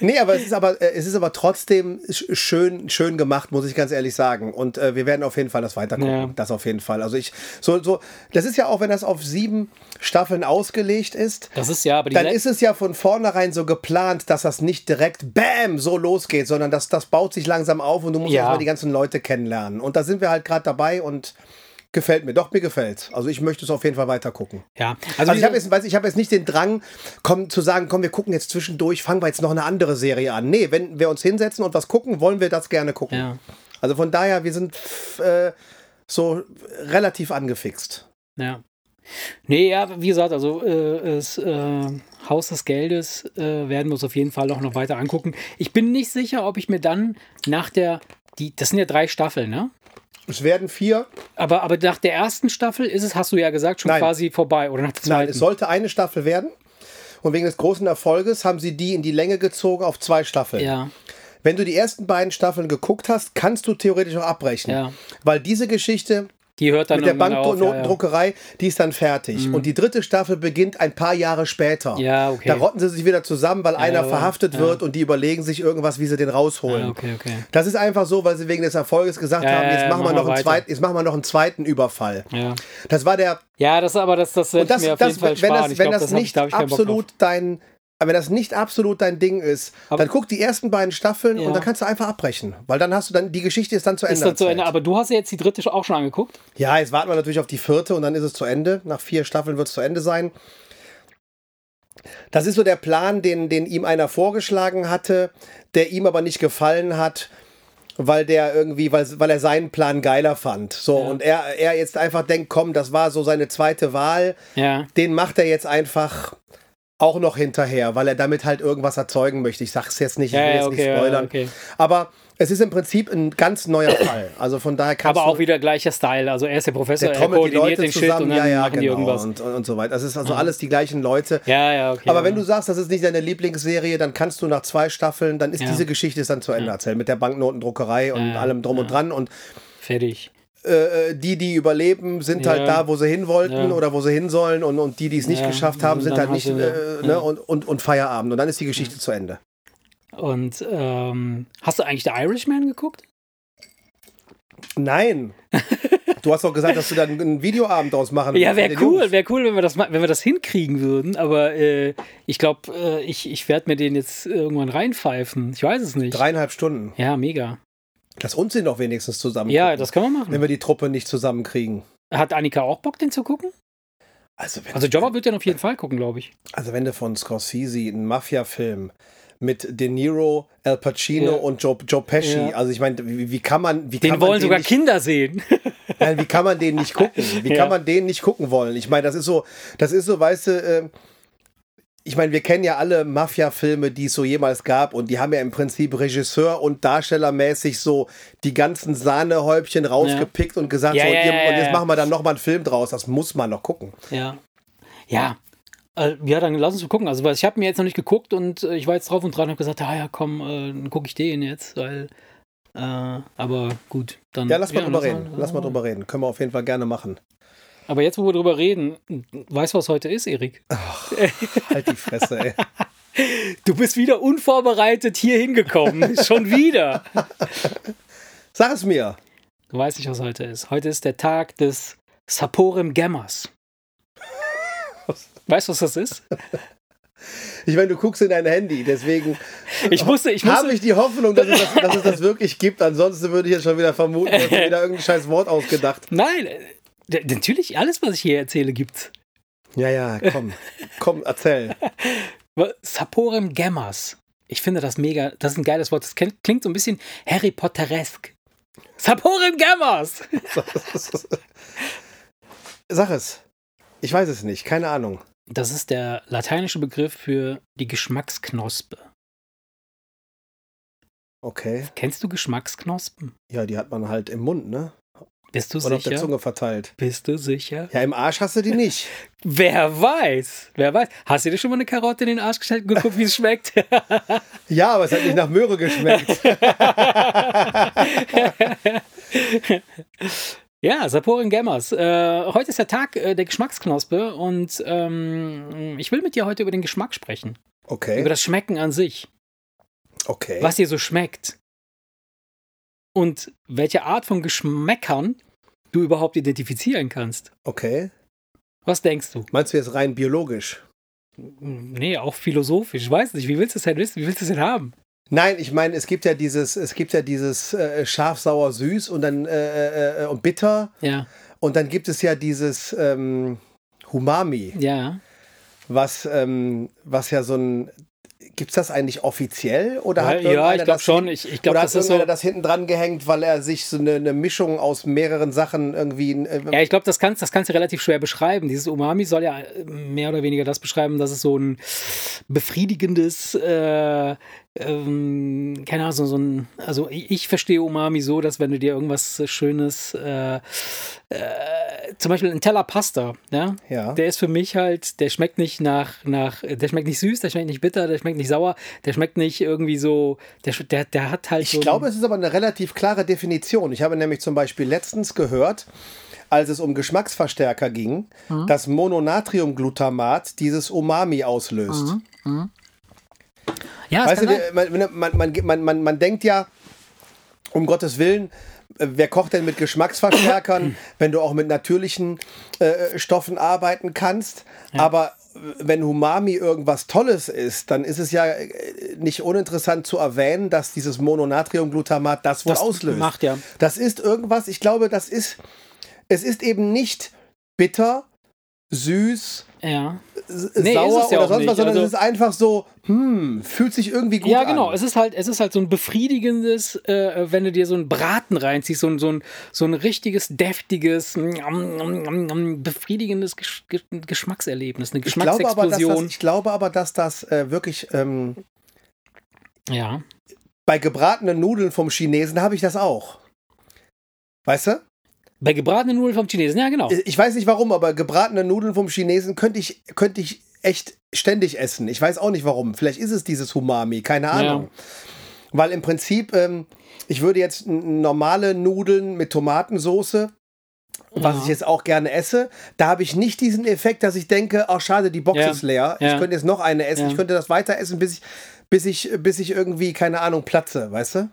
Nee, aber es ist aber, äh, es ist aber trotzdem sch- schön, schön gemacht, muss ich ganz ehrlich sagen. Und äh, wir werden auf jeden Fall das weitergucken. Ja. Das auf jeden Fall. Also ich, so, so, das ist ja auch, wenn das auf sieben Staffeln ausgelegt ist, Das ist ja, dann ist es ja von vornherein so geplant, dass das nicht direkt BAM so losgeht, sondern das, das baut sich langsam auf und du musst Ja. erstmal die ganzen Leute kennenlernen. Und da sind wir halt gerade dabei und gefällt mir. Doch, mir gefällt. Also ich möchte es auf jeden Fall weiter gucken. ja. Also, wie ich habe jetzt, weiß, ich hab jetzt nicht den Drang, komm, zu sagen, komm, wir gucken jetzt zwischendurch, fangen wir jetzt noch eine andere Serie an. Nee, wenn wir uns hinsetzen und was gucken, wollen wir das gerne gucken. Ja. Also von daher, wir sind äh, so relativ angefixt. Ja. Nee, ja, wie gesagt, also äh, das äh, Haus des Geldes äh, werden wir uns auf jeden Fall auch noch weiter angucken. Ich bin nicht sicher, ob ich mir dann nach der, die, das sind ja drei Staffeln, ne? Es werden vier. Aber, aber nach der ersten Staffel ist es, hast du ja gesagt, schon Nein. quasi vorbei. Oder nach der Nein, zweiten. es sollte eine Staffel werden. Und wegen des großen Erfolges haben sie die in die Länge gezogen auf zwei Staffeln. ja, Wenn du die ersten beiden Staffeln geguckt hast, kannst du theoretisch auch abbrechen. Ja. Weil diese Geschichte die hört dann mit der auf, ja, ja. Banknotendruckerei, die ist dann fertig. Und die dritte Staffel beginnt ein paar Jahre später. Ja, okay. Da rotten sie sich wieder zusammen, weil einer aber- verhaftet ja. wird und die überlegen sich irgendwas, wie sie den rausholen. Ja, okay, okay. Das ist einfach so, weil sie wegen des Erfolges gesagt Ja, haben, ja, jetzt ja, machen wir noch einen zweiten, jetzt machen wir noch einen zweiten Überfall. Ja. Das war der ja, das aber das, das und das, mir auf das, jeden Fall wenn sparen. das, wenn glaub, das nicht absolut dein, wenn das nicht absolut dein Ding ist, Aber- dann guck die ersten beiden Staffeln Ja. und dann kannst du einfach abbrechen, weil dann hast du dann die Geschichte ist dann zu. Ende. Ist dann zu Ende. Aber du hast ja jetzt die dritte auch schon angeguckt. Ja, jetzt warten wir natürlich auf die vierte und dann ist es zu Ende. Nach vier Staffeln wird es zu Ende sein. Das ist so der Plan, den, den ihm einer vorgeschlagen hatte, der ihm aber nicht gefallen hat, weil der irgendwie, weil, weil er seinen Plan geiler fand. So, Ja. und er, er jetzt einfach denkt, komm, das war so seine zweite Wahl. Ja. Den macht er jetzt einfach auch noch hinterher, weil er damit halt irgendwas erzeugen möchte. Ich sag's jetzt nicht, ich Ja, will ja, jetzt okay, nicht ja, spoilern. okay. Aber es ist im Prinzip ein ganz neuer Fall. Also von daher kannst Aber auch wieder gleicher Style. Also er ist der Professor, der er koordiniert Leute den Shit zusammen, und dann ja, ja, machen die genau, irgendwas. und, und, und so weiter. Das ist also alles die gleichen Leute. Ja, ja, okay. Aber wenn du sagst, das ist nicht deine Lieblingsserie, dann kannst du nach zwei Staffeln, dann ist Ja. diese Geschichte ist dann zu Ende erzählt mit der Banknotendruckerei und Ja, allem drum und dran und Fertig. Äh, die, die überleben, sind Ja. halt da, wo sie hin wollten Ja. oder wo sie hin sollen und, und die, die es nicht Ja, geschafft haben, sind halt nicht äh, ja. ne, und, und, und Feierabend und dann ist die Geschichte zu Ende. Und ähm, hast du eigentlich The Irishman geguckt? Nein. [laughs] du hast doch gesagt, dass du dann einen Videoabend draus machen Ja, willst wäre cool, wäre cool, wenn wir das, wenn wir das hinkriegen würden. Aber äh, ich glaube, äh, ich, ich werde mir den jetzt irgendwann reinpfeifen. Ich weiß es nicht. Dreieinhalb Stunden. Ja, mega. Lass uns den doch wenigstens zusammen Ja, gucken, das können wir machen. wenn wir die Truppe nicht zusammenkriegen. Hat Annika auch Bock, den zu gucken? Also wenn, Also Jobber wird den auf jeden Fall gucken, glaube ich. also wenn du von Scorsese einen Mafia-Film mit De Niro, Al Pacino Ja. und Joe, Joe Pesci, Ja. also ich meine, wie, wie kann man, wie Den kann man wollen den sogar nicht, Kinder sehen. [laughs] Nein, wie kann man den nicht gucken? Wie [laughs] Ja. kann man den nicht gucken wollen? Ich meine, das ist so, das ist so, weißt du, äh, ich meine, wir kennen ja alle Mafia-Filme, die es so jemals gab und die haben ja im Prinzip Regisseur und Darstellermäßig so die ganzen Sahnehäubchen rausgepickt und gesagt, Ja, so, ja, und, ja, jetzt ja. machen wir dann nochmal einen Film draus. Das muss man noch gucken. Ja. Ja. Äh, ja, dann lass uns mal gucken. Also, ich habe mir jetzt noch nicht geguckt und äh, ich war jetzt drauf und dran und habe gesagt, ah ja, komm, äh, dann gucke ich den jetzt, weil. Äh, aber gut, dann. Ja, lass mal drüber lass reden. Lass mal drüber reden. Können wir auf jeden Fall gerne machen. Aber jetzt, wo wir drüber reden, weißt du, was heute ist, Erik? Halt die Fresse, ey. [laughs] Du bist wieder unvorbereitet hier hingekommen. [laughs] Schon wieder. Sag es mir. Du weißt nicht, was heute ist. Heute ist der Tag des Saporem Gemmers. [laughs] Weißt du, was das ist? Ich meine, du guckst in dein Handy, deswegen Ich musste, ich musste, habe ich die Hoffnung, dass es, das, dass es das wirklich gibt. Ansonsten würde ich jetzt schon wieder vermuten, dass du wieder irgendein scheiß Wort ausgedacht. Nein, natürlich, alles, was ich hier erzähle, gibt's. Ja, ja, komm. Komm, erzähl. [laughs] Saporem Gemmers. Ich finde das mega, das ist ein geiles Wort. Das klingt so ein bisschen Harry Potteresk. Saporem Gemmers! [laughs] Sag es. Ich weiß es nicht, keine Ahnung. Das ist der lateinische Begriff für die Geschmacksknospe. Okay. Kennst du Geschmacksknospen? Ja, die hat man halt im Mund, ne? Bist du Oder auf der sicher? Zunge verteilt. Bist du sicher? Ja, im Arsch hast du die nicht. [laughs] Wer weiß? Wer weiß? Hast du dir schon mal eine Karotte in den Arsch gestellt und geguckt, wie es schmeckt? [laughs] Ja, aber es hat nicht nach Möhre geschmeckt. [laughs] ja, Saporin Gemmers. Äh, heute ist der Tag äh, der Geschmacksknospe und ähm, ich will mit dir heute über den Geschmack sprechen. Über Okay. das Schmecken an sich. Okay. Was dir so schmeckt. Und welche Art von Geschmäckern du überhaupt identifizieren kannst. Okay. Was denkst du? Meinst du jetzt rein biologisch? Nee, auch philosophisch. Ich weiß nicht. Wie willst du es denn wissen? Wie willst du es denn haben? Nein, ich meine, es gibt ja dieses, es gibt ja dieses äh, scharf, sauer, süß und dann äh, äh, und bitter Ja, und dann gibt es ja dieses ähm, Humami, ja. was ähm, was ja so ein Gibt's das eigentlich offiziell oder Ja, hat ja, irgendeiner ich glaube das schon. Ich, ich glaube, oder das hat ist so. irgendeiner das hinten dran gehängt, weil er sich so eine, eine Mischung aus mehreren Sachen irgendwie. Äh, Ja, ich glaube, das kannst, das kannst du relativ schwer beschreiben. Dieses Umami soll ja äh, mehr oder weniger das beschreiben, dass es so ein befriedigendes, äh, ähm, keine Ahnung, so, ein, also ich, ich verstehe Umami so, dass wenn du dir irgendwas Schönes, äh, äh, zum Beispiel ein Teller Pasta, ja, ja. der ist für mich halt, der schmeckt nicht nach, nach, der schmeckt nicht süß, der schmeckt nicht bitter, der schmeckt nicht sauer, der schmeckt nicht irgendwie so, der, der, der hat halt Ich so. glaube, es ist aber eine relativ klare Definition. Ich habe nämlich zum Beispiel letztens gehört, als es um Geschmacksverstärker ging, Mhm. dass Mononatriumglutamat dieses Umami auslöst. Mhm. Ja, Weißt du, man, man, man, man, man, denkt ja, um Gottes Willen, äh, wer kocht denn mit Geschmacksverstärkern, [coughs] wenn du auch mit natürlichen äh, Stoffen arbeiten kannst? Aber äh, wenn Humami irgendwas Tolles ist, dann ist es ja äh, nicht uninteressant zu erwähnen, dass dieses Mononatriumglutamat das wohl Das auslöst. macht ja. Das ist irgendwas, ich glaube, das ist, es ist eben nicht bitter, süß, Ja. Nee, ist sauer es ja oder sonst was, sondern Also- es ist einfach so, hm, fühlt sich irgendwie gut ja, an. genau. Es ist halt, es ist halt so ein befriedigendes, äh, wenn du dir so einen Braten reinziehst, so ein, so ein, so ein richtiges, deftiges, mm, mm, mm, befriedigendes Gesch Gesch Geschmackserlebnis, eine Ich glaube, aber, dass das, Geschmacksexplosion. ich glaube aber, dass das äh, wirklich ähm, ja. bei gebratenen Nudeln vom Chinesen habe ich das auch. Weißt du? Bei gebratenen Nudeln vom Chinesen, ja, genau. Ich weiß nicht warum, aber gebratene Nudeln vom Chinesen könnte ich, könnte ich echt ständig essen. Ich weiß auch nicht warum. Vielleicht ist es dieses Humami, keine Ahnung. Weil im Prinzip, ähm, ich würde jetzt normale Nudeln mit Tomatensoße, was Ja. ich jetzt auch gerne esse, da habe ich nicht diesen Effekt, dass ich denke, ach schade, die Box Ja. ist leer. Ja. Ich könnte jetzt noch eine essen. Ja. Ich könnte das weiter essen, bis ich, bis ich, bis ich irgendwie, keine Ahnung, platze, weißt du?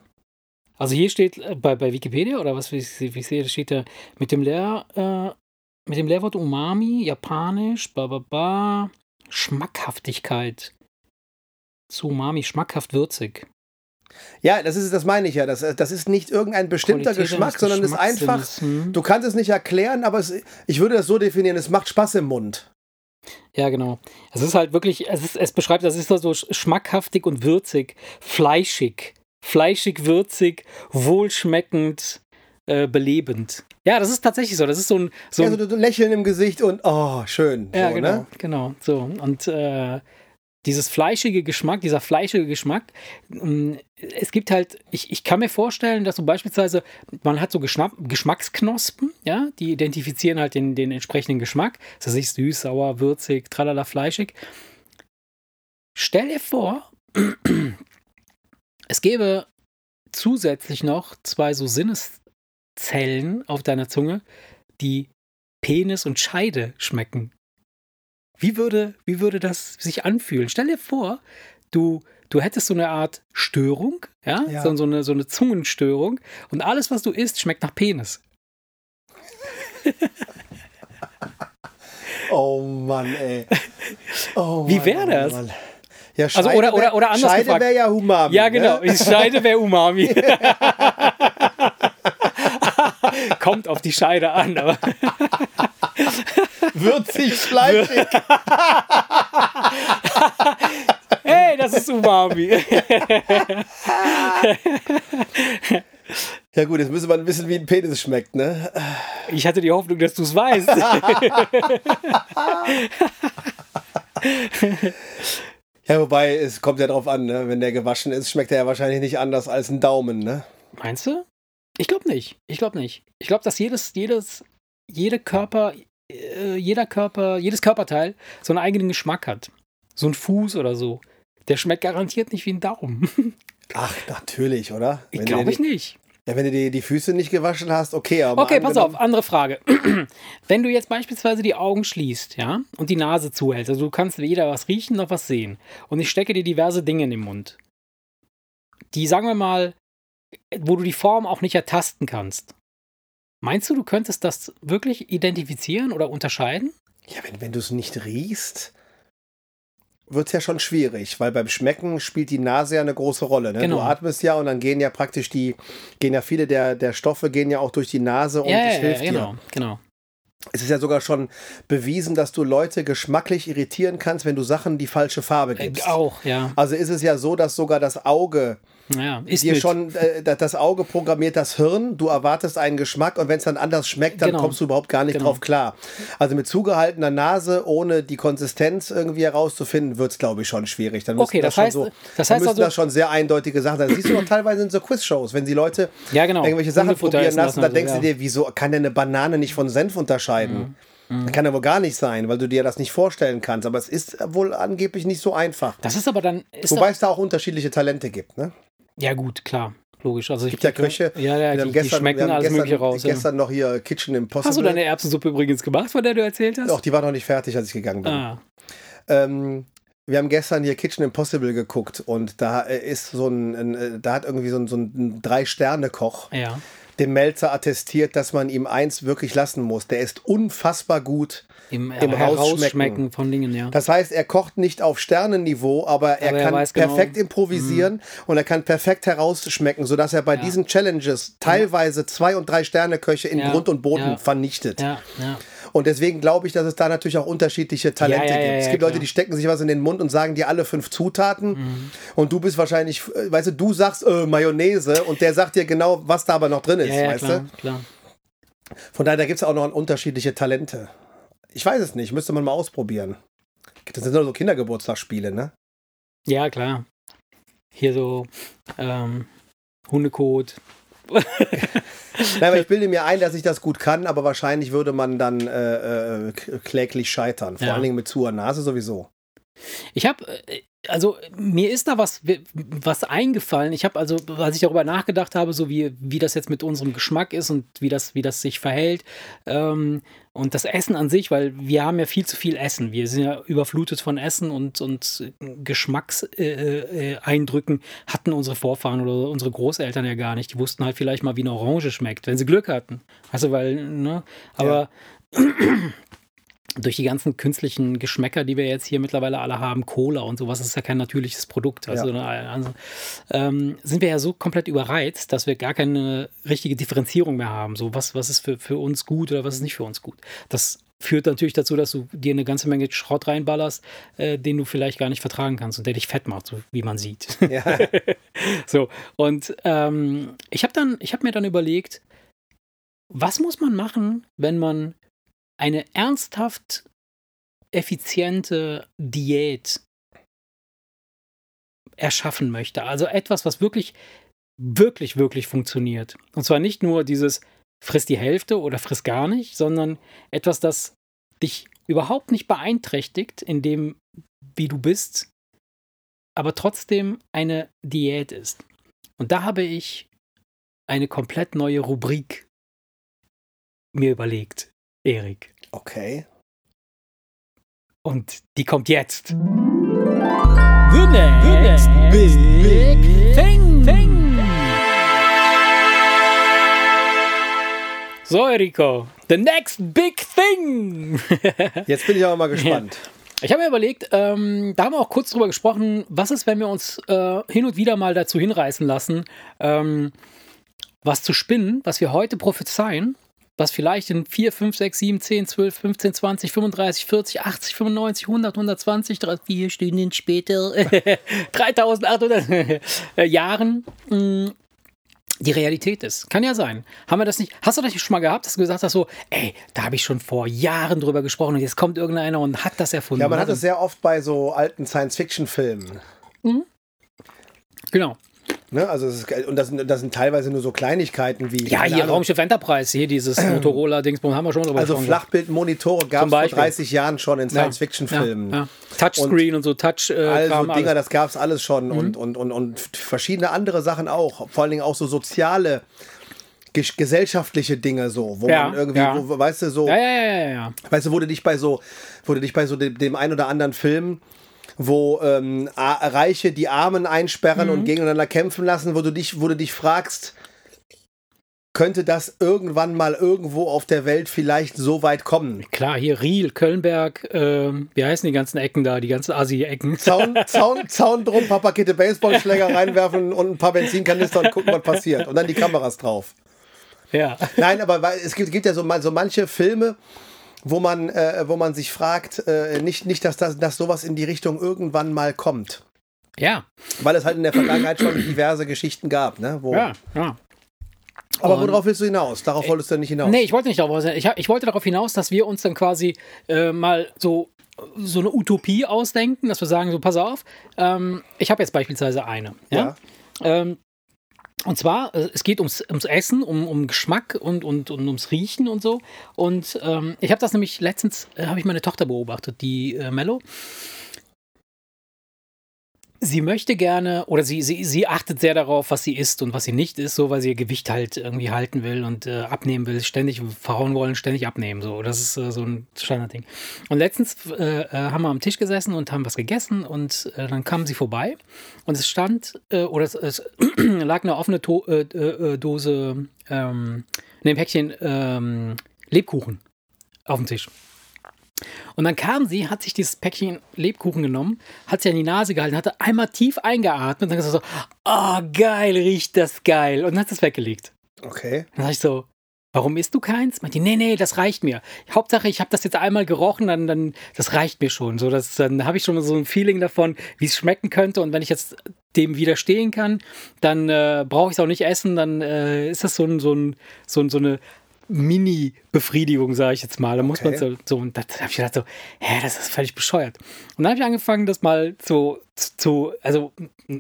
Also hier steht äh, bei, bei Wikipedia oder was wie ich, sehe, da steht da mit dem Lehr, äh, mit dem Lehrwort Umami, japanisch, ba, ba, ba, Schmackhaftigkeit. Zu Umami, schmackhaft würzig. Ja, das ist, das meine ich ja. Das, das ist nicht irgendein bestimmter Qualität Geschmack, sondern es ist einfach, hm. du kannst es nicht erklären, aber es, ich würde das so definieren, es macht Spaß im Mund. Ja, genau. Es ist halt wirklich, es, ist, es beschreibt, das ist so schmackhaftig und würzig, fleischig. Fleischig, würzig, wohlschmeckend, äh, belebend. Ja, das ist tatsächlich so. Das ist so ein. So Ja, so ein Lächeln im Gesicht und oh, schön. ja, so, genau, ne? genau. So. Und äh, dieses fleischige Geschmack, dieser fleischige Geschmack, mm, es gibt halt, ich, ich kann mir vorstellen, dass so beispielsweise, man hat so Geschmack, Geschmacksknospen, ja, die identifizieren halt den, den entsprechenden Geschmack. Das heißt süß, sauer, würzig, tralala, fleischig. Stell dir vor, es gäbe zusätzlich noch zwei so Sinneszellen auf deiner Zunge, die Penis und Scheide schmecken. Wie würde, wie würde das sich anfühlen? Stell dir vor, du, du hättest so eine Art Störung, ja, Ja. So, so, eine, so eine Zungenstörung und alles, was du isst, schmeckt nach Penis. [laughs] Oh Mann, ey. Oh Wie Mann, wär oh das? Mann. Ja, Also, Scheide oder- oder- wär- oder anders Scheide wäre ja Umami. Ja, genau. Ne? Scheide wäre Umami. [laughs] Kommt auf die Scheide an, aber [laughs] Würzig, fleischig. [laughs] hey, das ist Umami. Ja gut, jetzt müssen wir wissen, wie ein Penis schmeckt, ne? Ich hatte die Hoffnung, dass du es weißt. Ja, wobei, es kommt ja drauf an, ne? Wenn der gewaschen ist, schmeckt er ja wahrscheinlich nicht anders als ein Daumen, ne? Meinst du? Ich glaube nicht. Ich glaube nicht. Ich glaube, dass jedes, jedes, jede Körper, äh, jeder Körper, jedes Körperteil so einen eigenen Geschmack hat. So ein Fuß oder so. Der schmeckt garantiert nicht wie ein Daumen. [laughs] Ach, natürlich, oder? Ich Wenn du glaube ich nicht. Ja, wenn du die, die Füße nicht gewaschen hast, okay, aber. Okay, pass auf, andere Frage. [clears throat] Wenn du jetzt beispielsweise die Augen schließt, ja, und die Nase zuhältst, also du kannst weder was riechen noch was sehen, und ich stecke dir diverse Dinge in den Mund, die, sagen wir mal, wo du die Form auch nicht ertasten kannst. Meinst du, du könntest das wirklich identifizieren oder unterscheiden? Ja, wenn, wenn du es nicht riechst, wird es ja schon schwierig, weil beim Schmecken spielt die Nase ja eine große Rolle. Ne? Genau. Du atmest ja und dann gehen ja praktisch die, gehen ja viele der, der Stoffe gehen ja auch durch die Nase und ja, es ja, hilft ja, dir. genau, genau. Es ist ja sogar schon bewiesen, dass du Leute geschmacklich irritieren kannst, wenn du Sachen die falsche Farbe Äh, gibst. auch, ja. Also ist es ja so, dass sogar das Auge ja. Ist dir mit. schon, äh, da- das Auge programmiert das Hirn, du erwartest einen Geschmack und wenn es dann anders schmeckt, dann Genau. kommst du überhaupt gar nicht Genau. drauf klar. Also mit zugehaltener Nase, ohne die Konsistenz irgendwie herauszufinden, wird es, glaube ich, schon schwierig. Dann Okay, das schon heißt- so, das heißt also- das schon sehr eindeutige Sachen sein. Das siehst du doch teilweise in so Quizshows, wenn die Leute Ja, genau. irgendwelche Sachen probieren lassen, lassen dann oder denkst du dir, wieso kann denn eine Banane nicht von Senf unterscheiden? Mhm. Das kann wohl gar nicht sein, weil du dir das nicht vorstellen kannst. Aber es ist wohl angeblich nicht so einfach. Das ist aber dann. Ist Wobei es da auch unterschiedliche Talente gibt. Ne? Ja, gut, klar. Logisch. Also ich gibt ja Köche, Ja, ja, die, haben die schmecken alles gestern, Mögliche raus. Ja. Gestern noch hier Kitchen Impossible. Hast du deine Erbsensuppe übrigens gemacht, von der du erzählt hast? Doch, die war noch nicht fertig, als ich gegangen bin. Ah, Ähm, wir haben gestern hier Kitchen Impossible geguckt und da äh, ist so ein, ein äh, da hat irgendwie so ein, so ein Drei-Sterne-Koch ja. Dem Melzer attestiert, dass man ihm eins wirklich lassen muss. Der ist unfassbar gut. Im, Im Herausschmecken Rausschmecken. von Dingen, ja. Das heißt, er kocht nicht auf Sternenniveau, aber er Aber er kann weiß genau- perfekt improvisieren und er kann perfekt herausschmecken, sodass er bei Ja. diesen Challenges teilweise zwei und drei Sterne Köche in Ja. Grund und Boden vernichtet. ja, ja. Und deswegen glaube ich, dass es da natürlich auch unterschiedliche Talente Ja, ja, ja, gibt. Es gibt Leute, die stecken sich was in den Mund und sagen dir alle fünf Zutaten. Mhm. Und du bist wahrscheinlich, äh, weißt du, du sagst äh, Mayonnaise und der sagt dir genau, was da aber noch drin ist, weißt klar, du? klar. Von daher, da gibt es auch noch unterschiedliche Talente. Ich weiß es nicht, müsste man mal ausprobieren. Das sind nur so Kindergeburtstagsspiele, ne? Ja, klar. Hier so ähm, Hundekot. Nein, aber ich bilde mir ein, dass ich das gut kann, aber wahrscheinlich würde man dann äh, äh, kläglich scheitern. Vor Ja. allen Dingen mit zuer Nase sowieso. Ich habe, also mir ist da was, was eingefallen. Ich habe also, als ich darüber nachgedacht habe, so wie, wie das jetzt mit unserem Geschmack ist und wie das, wie das sich verhält ähm, und das Essen an sich, weil wir haben ja viel zu viel Essen. Wir sind ja überflutet von Essen und, und Geschmackseindrücken Eindrücken hatten unsere Vorfahren oder unsere Großeltern ja gar nicht. Die wussten halt vielleicht mal, wie eine Orange schmeckt, wenn sie Glück hatten. Du, weil, ne? Aber durch die ganzen künstlichen Geschmäcker, die wir jetzt hier mittlerweile alle haben, Cola und sowas, ist ja kein natürliches Produkt. Also, also ähm, sind wir ja so komplett überreizt, dass wir gar keine richtige Differenzierung mehr haben. So, was, was ist für, für uns gut oder was ist nicht für uns gut. Das führt natürlich dazu, dass du dir eine ganze Menge Schrott reinballerst, äh, den du vielleicht gar nicht vertragen kannst und der dich fett macht, so wie man sieht. Ja. [laughs] so, und ähm, ich habe dann, ich habe mir dann überlegt, was muss man machen, wenn man eine ernsthaft effiziente Diät erschaffen möchte. Also etwas, was wirklich, wirklich, wirklich funktioniert. Und zwar nicht nur dieses friss die Hälfte oder friss gar nicht, sondern etwas, das dich überhaupt nicht beeinträchtigt in dem, wie du bist, aber trotzdem eine Diät ist. Und da habe ich eine komplett neue Rubrik mir überlegt, Erik. Okay. Und die kommt jetzt. The next, big, thing. So, Enrico, the next big thing. [laughs] Jetzt bin ich aber mal gespannt. Ich habe mir überlegt, ähm, da haben wir auch kurz drüber gesprochen, was ist, wenn wir uns äh, hin und wieder mal dazu hinreißen lassen, ähm, was zu spinnen, was wir heute prophezeien, was vielleicht in 4, 5, 6, 7, 10, 12, 15, 20, 35, 40, 80, 95, 100, 120, 3, 4 Stunden später, [laughs] 3800 Jahren mh, die Realität ist. Kann ja sein. Haben wir das nicht? Hast du das nicht schon mal gehabt, dass du gesagt hast, so, ey, da habe ich schon vor Jahren drüber gesprochen und jetzt kommt irgendeiner und hat das erfunden. Ja, man hat es sehr oft bei so alten Science-Fiction-Filmen. Genau. Ne? Also ist, und das sind, das sind teilweise nur so Kleinigkeiten wie. Ja, hier Ahnung, Raumschiff Enterprise, hier dieses [clears throat] Motorola-Dingsbum haben wir schon Also. Flachbildmonitore gab es vor Beispiel. 30 Jahren schon in. Science-Fiction-Filmen. Ja, ja. Touchscreen und, so Touch äh, Also Kram, Dinger, alles. Mhm. das gab es alles schon und, und, und, und verschiedene andere Sachen auch. Vor allen Dingen auch so soziale, ges- gesellschaftliche Dinge so, wo Ja, man irgendwie, ja. wo, weißt du, so, Ja, weißt du, wo du dich bei so, wo du dich bei so dem, dem ein oder anderen Film wo ähm, Reiche die Armen einsperren Mhm. und gegeneinander kämpfen lassen, wo du dich, wo du dich fragst, könnte das irgendwann mal irgendwo auf der Welt vielleicht so weit kommen? Klar, hier Riel, Kölnberg, ähm, wie heißen die ganzen Ecken da, die ganzen Assi-Ecken? Zaun, [laughs] Zaun, Zaun drum, paar Pakete Baseballschläger [laughs] reinwerfen und ein paar Benzinkanister und gucken, was passiert. Und dann die Kameras drauf. Ja. Nein, aber es gibt, gibt ja so, so manche Filme, wo man, äh, wo man sich fragt, äh, nicht, nicht dass, das, dass sowas in die Richtung irgendwann mal kommt. Ja, Weil es halt in der Vergangenheit schon diverse Geschichten gab. Ne? Wo, ja, ja. aber worauf willst du hinaus? Darauf wolltest du nicht hinaus. Nee, ich wollte nicht darauf hinaus. Ich, ich wollte darauf hinaus, dass wir uns dann quasi äh, mal so, so eine Utopie ausdenken, dass wir sagen, so pass auf, ähm, ich habe jetzt beispielsweise eine. Ja. Ähm, und zwar, äh, es geht ums, ums Essen, um, um Geschmack und, und, und ums Riechen und so. Und ähm, ich habe das nämlich letztens, äh, habe ich meine Tochter beobachtet, die äh, Mello. Sie möchte gerne, oder sie, sie, sie achtet sehr darauf, was sie isst und was sie nicht isst, so weil sie ihr Gewicht halt irgendwie halten will und äh, abnehmen will, ständig Frauen wollen ständig abnehmen. So, das ist äh, so ein Standardding. Und letztens äh, äh, haben wir am Tisch gesessen und haben was gegessen und äh, dann kam sie vorbei und es stand, äh, oder es, es [clears throat] lag eine offene to äh, äh, Dose, ähm, ne, ein Päckchen ähm, Lebkuchen auf dem Tisch. Und dann kam sie, hat sich dieses Päckchen Lebkuchen genommen, hat sie an die Nase gehalten, hatte einmal tief eingeatmet und dann gesagt so, oh geil, riecht das geil. Und dann hat es weggelegt. Okay. Dann sag ich so, warum isst du keins? Meint die, nee, nee, das reicht mir. Hauptsache, ich habe das jetzt einmal gerochen, dann, dann, das reicht mir schon. So, das, dann habe ich schon so ein Feeling davon, wie es schmecken könnte. Und wenn ich jetzt dem widerstehen kann, dann äh, brauche ich es auch nicht essen. Dann äh, ist das so, ein, so, ein, so, ein, so eine Mini-Befriedigung, sage ich jetzt mal. Da muss man Okay. so, so, und da habe ich gedacht so, hä, das ist völlig bescheuert. Und dann habe ich angefangen, das mal zu, zu also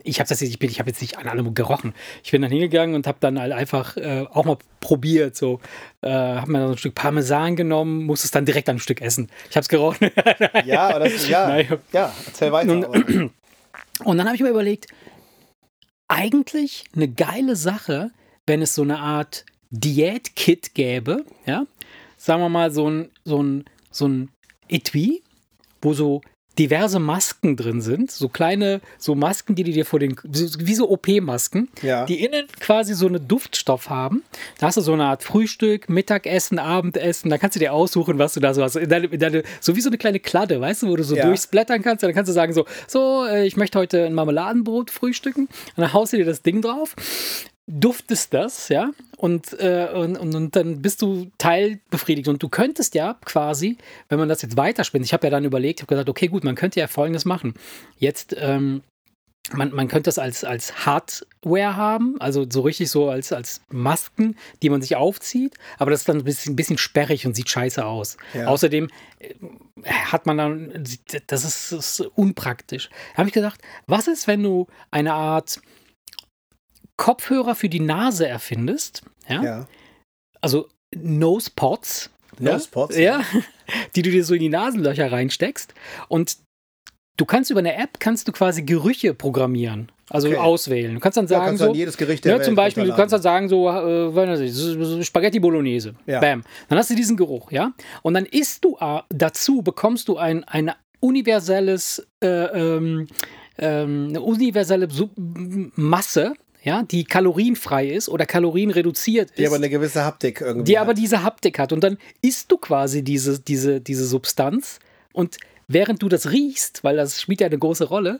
ich habe das jetzt, ich bin, ich habe jetzt nicht an allem gerochen. Ich bin dann hingegangen und habe dann halt einfach äh, auch mal probiert, so, äh, habe mir dann so ein Stück Parmesan genommen, musste es dann direkt an ein Stück essen. Ich habe es gerochen. Ja, das, ja, [laughs] Nein. ja, erzähl weiter. Aber- [clears throat] Und dann habe ich mir überlegt, eigentlich eine geile Sache, wenn es so eine Art Diät-Kit gäbe, ja, sagen wir mal so ein, so ein, so ein Etui, wo so diverse Masken drin sind, so kleine, so Masken, die du dir vor den, wie so OP-Masken, Ja. die innen quasi so einen Duftstoff haben. Da hast du so eine Art Frühstück, Mittagessen, Abendessen, da kannst du dir aussuchen, was du da so hast. In deine, in deine, so wie so eine kleine Kladde, weißt du, wo du so Ja. durchsblättern kannst. Dann kannst du sagen so, so, äh, ich möchte heute ein Marmeladenbrot frühstücken. Und dann haust du dir das Ding drauf duftest das, ja, und, äh, und, und, dann bist du teilbefriedigt. Und du könntest ja quasi, wenn man das jetzt weiterspinnt, ich habe ja dann überlegt, ich habe gesagt, okay, gut, man könnte ja Folgendes machen. Jetzt ähm, man, man könnte das als, als Hardware haben, also so richtig so als, als Masken, die man sich aufzieht, aber das ist dann ein bisschen, ein bisschen sperrig und sieht scheiße aus. Ja. Außerdem äh, hat man dann, das ist, das ist unpraktisch. Da habe ich gedacht, was ist, wenn du eine Art Kopfhörer für die Nase erfindest? Ja. Ja. Also Nose Pods. ja? Nosepods, Ja, [laughs] die du dir so in die Nasenlöcher reinsteckst. Und du kannst über eine App, kannst du quasi Gerüche programmieren. Also Okay. auswählen. Du kannst dann Ja, sagen kannst du so, an jedes Gericht der ja, Welt zum Beispiel, du kannst dann sagen so, äh, Spaghetti Bolognese. Ja. Bam. Dann hast du diesen Geruch, ja. Und dann isst du äh, dazu, bekommst du ein, ein universelles, äh, ähm, ähm, eine universelle Masse, ja, die kalorienfrei ist oder kalorienreduziert ist Die aber eine gewisse Haptik irgendwie. die aber hat. diese Haptik hat. Und dann isst du quasi diese, diese, diese Substanz und während du das riechst, weil das spielt ja eine große Rolle,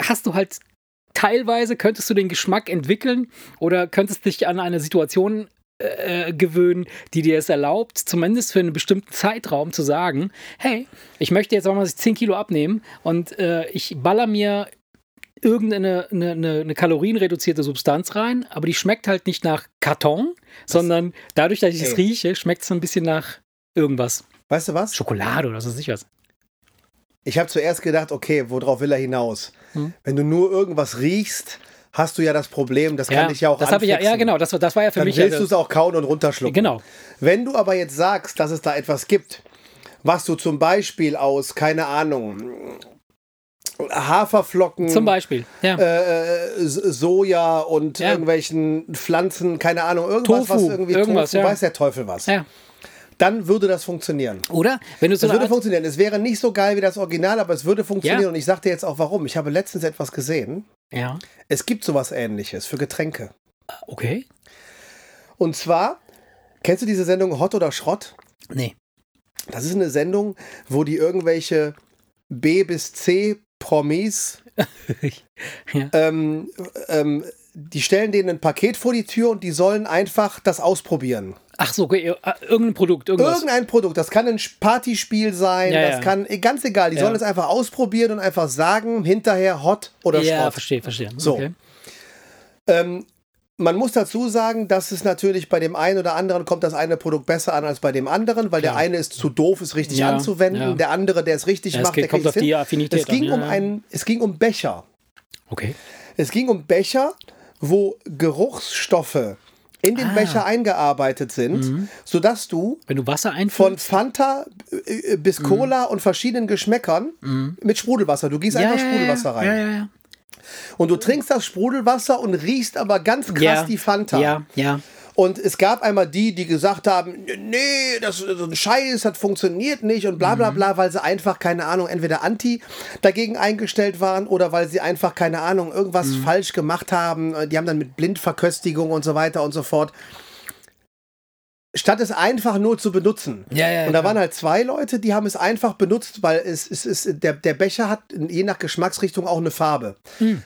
hast du halt teilweise, könntest du den Geschmack entwickeln oder könntest dich an eine Situation äh, gewöhnen, die dir es erlaubt, zumindest für einen bestimmten Zeitraum zu sagen, hey, ich möchte jetzt mal 10 Kilo abnehmen und äh, ich baller mir irgendeine eine, eine, eine kalorienreduzierte Substanz rein, aber die schmeckt halt nicht nach Karton, sondern dadurch, dass ich es rieche, schmeckt es ein bisschen nach irgendwas. Weißt du was? Schokolade oder was weiß ich was. Ich habe zuerst gedacht, okay, worauf will er hinaus? Hm. Wenn du nur irgendwas riechst, hast du ja das Problem, das kann dich ja auch das habe ich ja, ja anfixen. genau, das, war- das war ja für Dann mich ja willst du es auch kauen und runterschlucken. Genau. Wenn du aber jetzt sagst, dass es da etwas gibt, was du zum Beispiel aus, keine Ahnung, Haferflocken, Zum Beispiel. Ja. äh, S- Soja und Ja. irgendwelchen Pflanzen, keine Ahnung, irgendwas, Tofu, was irgendwie irgendwas, Tofu, ja. weiß der Teufel was. ja. Dann würde das funktionieren. Oder? Wenn du so Das eine würde Art, funktionieren. Es wäre nicht so geil wie das Original, aber es würde funktionieren. Ja. Und ich sag dir jetzt auch warum. Ich habe letztens etwas gesehen. Ja. Es gibt sowas ähnliches für Getränke. Okay. Und zwar, kennst du diese Sendung Hot oder Schrott? Nee. Das ist eine Sendung, wo die irgendwelche B bis C Promis, [laughs] Ja. ähm, ähm, die stellen denen ein Paket vor die Tür und die sollen einfach das ausprobieren. Ach so, okay, äh, irgendein Produkt, irgendwas. Irgendein Produkt, das kann ein Partyspiel sein, Ja, das ja. kann, ganz egal, die Ja. sollen es einfach ausprobieren und einfach sagen, hinterher hot oder ja, Schrott. verstehe, verstehe. So. Okay. Ähm, man muss dazu sagen, dass es natürlich bei dem einen oder anderen kommt das eine Produkt besser an als bei dem anderen, weil der Klar. eine ist zu doof, es richtig Ja, anzuwenden, ja. der andere, der es richtig Ja, es macht, geht- der kommt kriegt auf es die hin. Affinität Es ging an, um einen, es ging um Becher. Okay. Es ging um Becher, wo Geruchsstoffe in den Ah. Becher eingearbeitet sind, Mhm. sodass du Wenn du Wasser von. Fanta äh, Mhm. bis Cola und verschiedenen Geschmäckern mit Sprudelwasser. Du gießt einfach Sprudelwasser rein. Ja, ja, ja. Und du trinkst das Sprudelwasser und riechst aber ganz krass ja. die Fanta. Ja, ja. Und es gab einmal die, die gesagt haben, nee, das ist so ein Scheiß, das funktioniert nicht und bla Mhm. bla bla, weil sie einfach, keine Ahnung, entweder anti dagegen eingestellt waren oder weil sie einfach, keine Ahnung, irgendwas Mhm. falsch gemacht haben. Die haben dann mit Blindverköstigung und so weiter und so fort. Statt es einfach nur zu benutzen. Ja, ja, und da ja. waren halt zwei Leute, die haben es einfach benutzt, weil es, es ist, der, der Becher hat je nach Geschmacksrichtung auch eine Farbe.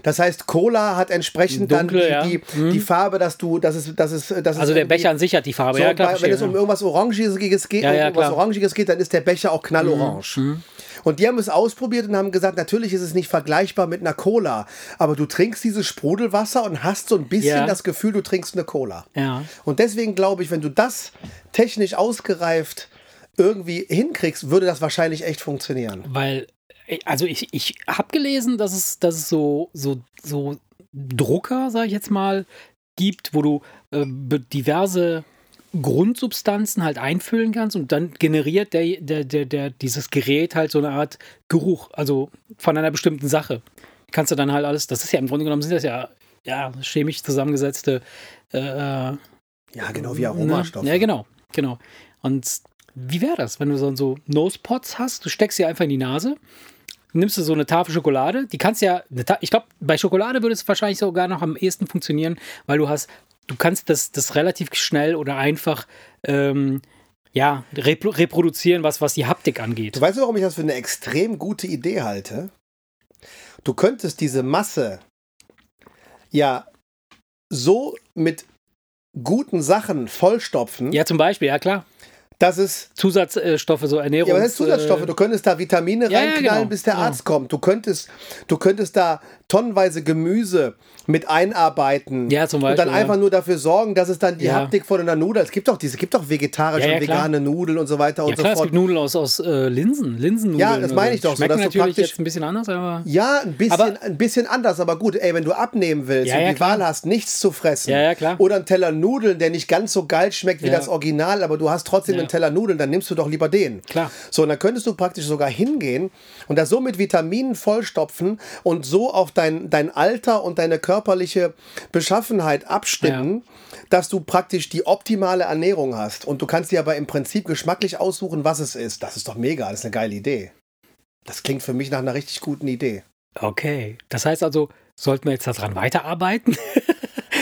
Das heißt, Cola hat entsprechend Hm. Dunkle, ja. dann die, die, die Farbe, dass du, dass es, dass es, dass es Also der Becher an sich hat die Farbe. so, ja, klar. wenn verstehe, es um ja. irgendwas Orangiges geht, Ja, ja, irgendwas Orangiges geht, dann ist der Becher auch knallorange. Und die haben es ausprobiert und haben gesagt, natürlich ist es nicht vergleichbar mit einer Cola, aber du trinkst dieses Sprudelwasser und hast so ein bisschen Ja. das Gefühl, du trinkst eine Cola. Ja. Und deswegen glaube ich, wenn du das technisch ausgereift irgendwie hinkriegst, würde das wahrscheinlich echt funktionieren. Weil, äh, also ich, ich habe gelesen, dass es, dass es so, so, so Drucker, sage ich jetzt mal, gibt, wo du äh, diverse Grundsubstanzen halt einfüllen kannst und dann generiert der, der, der, der, dieses Gerät halt so eine Art Geruch, also von einer bestimmten Sache. Kannst du dann halt alles, das ist ja im Grunde genommen sind das ja, ja chemisch zusammengesetzte äh, Ja, genau wie Aromastoffe. Ne? Ja, genau, genau. Und wie wäre das, wenn du so, so Nosepots hast? Du steckst sie einfach in die Nase, nimmst du so eine Tafel Schokolade, die kannst ja, ich glaube, bei Schokolade würde es wahrscheinlich sogar noch am ehesten funktionieren, weil du hast, du kannst das, das relativ schnell oder einfach ähm, ja, repro reproduzieren, was, was die Haptik angeht. Du weißt, warum ich das für eine extrem gute Idee halte? Du könntest diese Masse ja so mit guten Sachen vollstopfen, Ja, zum Beispiel, ja klar. Dass es Zusatzstoffe, so Ernährung. Ja, das heißt Zusatzstoffe. Du könntest da Vitamine Ja, ja, reinknallen, genau. bis der Ja. Arzt kommt. Du könntest, du könntest da tonnenweise Gemüse mit einarbeiten Ja, zum und dann Beispiel, ja. einfach nur dafür sorgen, dass es dann die Ja. Haptik von einer Nudel. Es gibt doch diese, es gibt doch vegetarische Ja, ja, und vegane Nudeln und so weiter Ja und klar, es so gibt fort. Nudeln aus, aus äh, Linsen, Linsennudeln. Ja, das meine ich doch so, Schmecken dass du natürlich jetzt ein bisschen anders, aber... Ja, ein bisschen, Aber- ein bisschen anders, aber gut, ey, wenn du abnehmen willst Ja, und ja, die klar. Wahl hast, nichts zu fressen Ja, ja, klar. oder einen Teller Nudeln, der nicht ganz so geil schmeckt wie Ja. das Original, aber du hast trotzdem Ja. einen Teller Nudeln, dann nimmst du doch lieber den. Klar. So, und dann könntest du praktisch sogar hingehen und das so mit Vitaminen vollstopfen und so auf dein, dein Alter und deine körperliche Beschaffenheit abstimmen, dass du praktisch die optimale Ernährung hast. Und du kannst dir aber im Prinzip geschmacklich aussuchen, was es ist. Das ist doch mega, das ist eine geile Idee. Das klingt für mich nach einer richtig guten Idee. Okay, das heißt also, sollten wir jetzt daran weiterarbeiten? [laughs]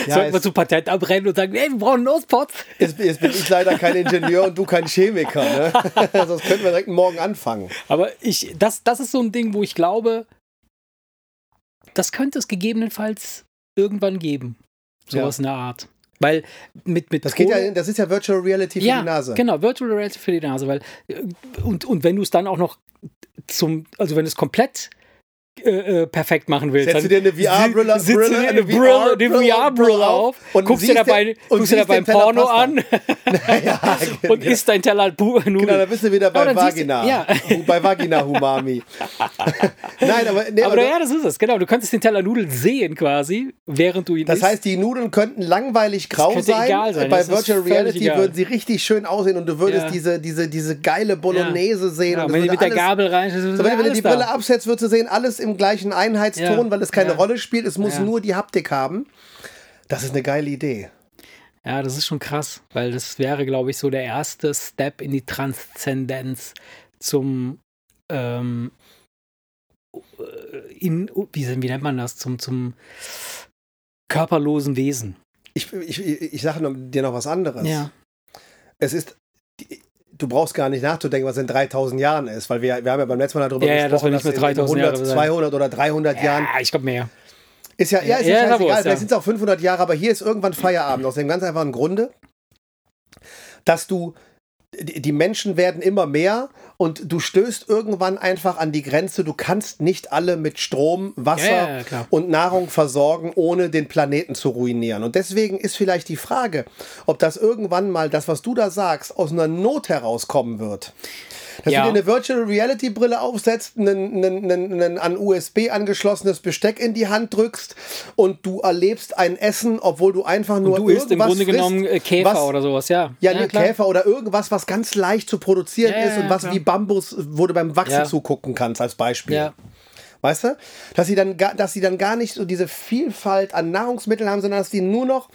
Ja, sollten wir zu Patent abrennen und sagen, ey, wir brauchen Nospots? Jetzt, jetzt bin ich leider kein Ingenieur und du kein Chemiker. Ne? [laughs] [laughs] Sonst könnten wir direkt morgen anfangen. Aber ich, das, das ist so ein Ding, wo ich glaube, das könnte es gegebenenfalls irgendwann geben. Sowas in der Art. Weil mit, mit Das, geht ja, das ist ja Virtual Reality für ja, die Nase. genau, Virtual Reality für die Nase. Weil, äh, und, und wenn du es dann auch noch zum, also wenn du es komplett äh, äh, perfekt machen willst, Setzt du dann dir eine VR-Brille eine eine VR-Brille VR-Brille auf, und guckst dir dabei, guckst dir dabei ein Porno Pasta. an [laughs] [laughs] ja, und isst dein Teller Nudeln. Genau, da bist du wieder bei dann siehst du- Vagina. ja. Bei Vagina Humami. [laughs] Nein, aber, nee, Aber aber ja, das ist es, genau. Du könntest den Teller Nudeln sehen quasi, während du ihn das isst. heißt, die Nudeln könnten langweilig grau sein. sein, Bei das Virtual Reality egal. würden sie richtig schön aussehen und du würdest Ja. diese, diese, diese geile Bolognese sehen. ja, und wenn du mit der Gabel rein, So, wenn du die Brille absetzt, würdest du sehen, alles im gleichen Einheitston, Ja. weil es keine Ja. Rolle spielt. Es muss Ja. nur die Haptik haben. Das ist eine geile Idee. Ja, das ist schon krass, weil das wäre, glaube ich, so der erste Step in die Transzendenz zum ähm, äh, in, wie, wie nennt man das? Zum, zum körperlosen Wesen. Ich, ich, ich sage dir noch was anderes. Ja. Es ist, du brauchst gar nicht nachzudenken, was in 3000 Jahren ist, weil wir, wir haben ja beim letzten Mal darüber Ja, ja, dass wir gesprochen, nicht mehr in- in 3000 Jahre 100, sein. 200 oder 300 Jahren. Ja, ich glaube mehr. Ist ja, ja, ist Ja, ja, ja, scheißegal. Wurst, ja. Vielleicht sind es auch 500 Jahre, aber hier ist irgendwann Feierabend. Aus dem ganz einfachen Grunde, dass du, die Menschen werden immer mehr und du stößt irgendwann einfach an die Grenze. Du kannst nicht alle mit Strom, Wasser Ja, ja, und Nahrung versorgen, ohne den Planeten zu ruinieren. Und deswegen ist vielleicht die Frage, ob das irgendwann mal, das, was du da sagst, aus einer Not herauskommen wird. Dass Ja. du dir eine Virtual Reality Brille aufsetzt, einen an USB angeschlossenes Besteck in die Hand drückst und du erlebst ein Essen, obwohl du einfach nur Du isst im Grunde genommen äh, frisst, Käfer was, oder sowas, ja. Ja, klar. Käfer oder irgendwas, was ganz leicht zu produzieren Ja, ja, ist und ja, was wie Bambus, wo du beim Wachsen Ja. zugucken kannst, als Beispiel. Ja. Weißt du? Dass sie, dann gar, dass sie dann gar nicht so diese Vielfalt an Nahrungsmitteln haben, sondern dass die nur noch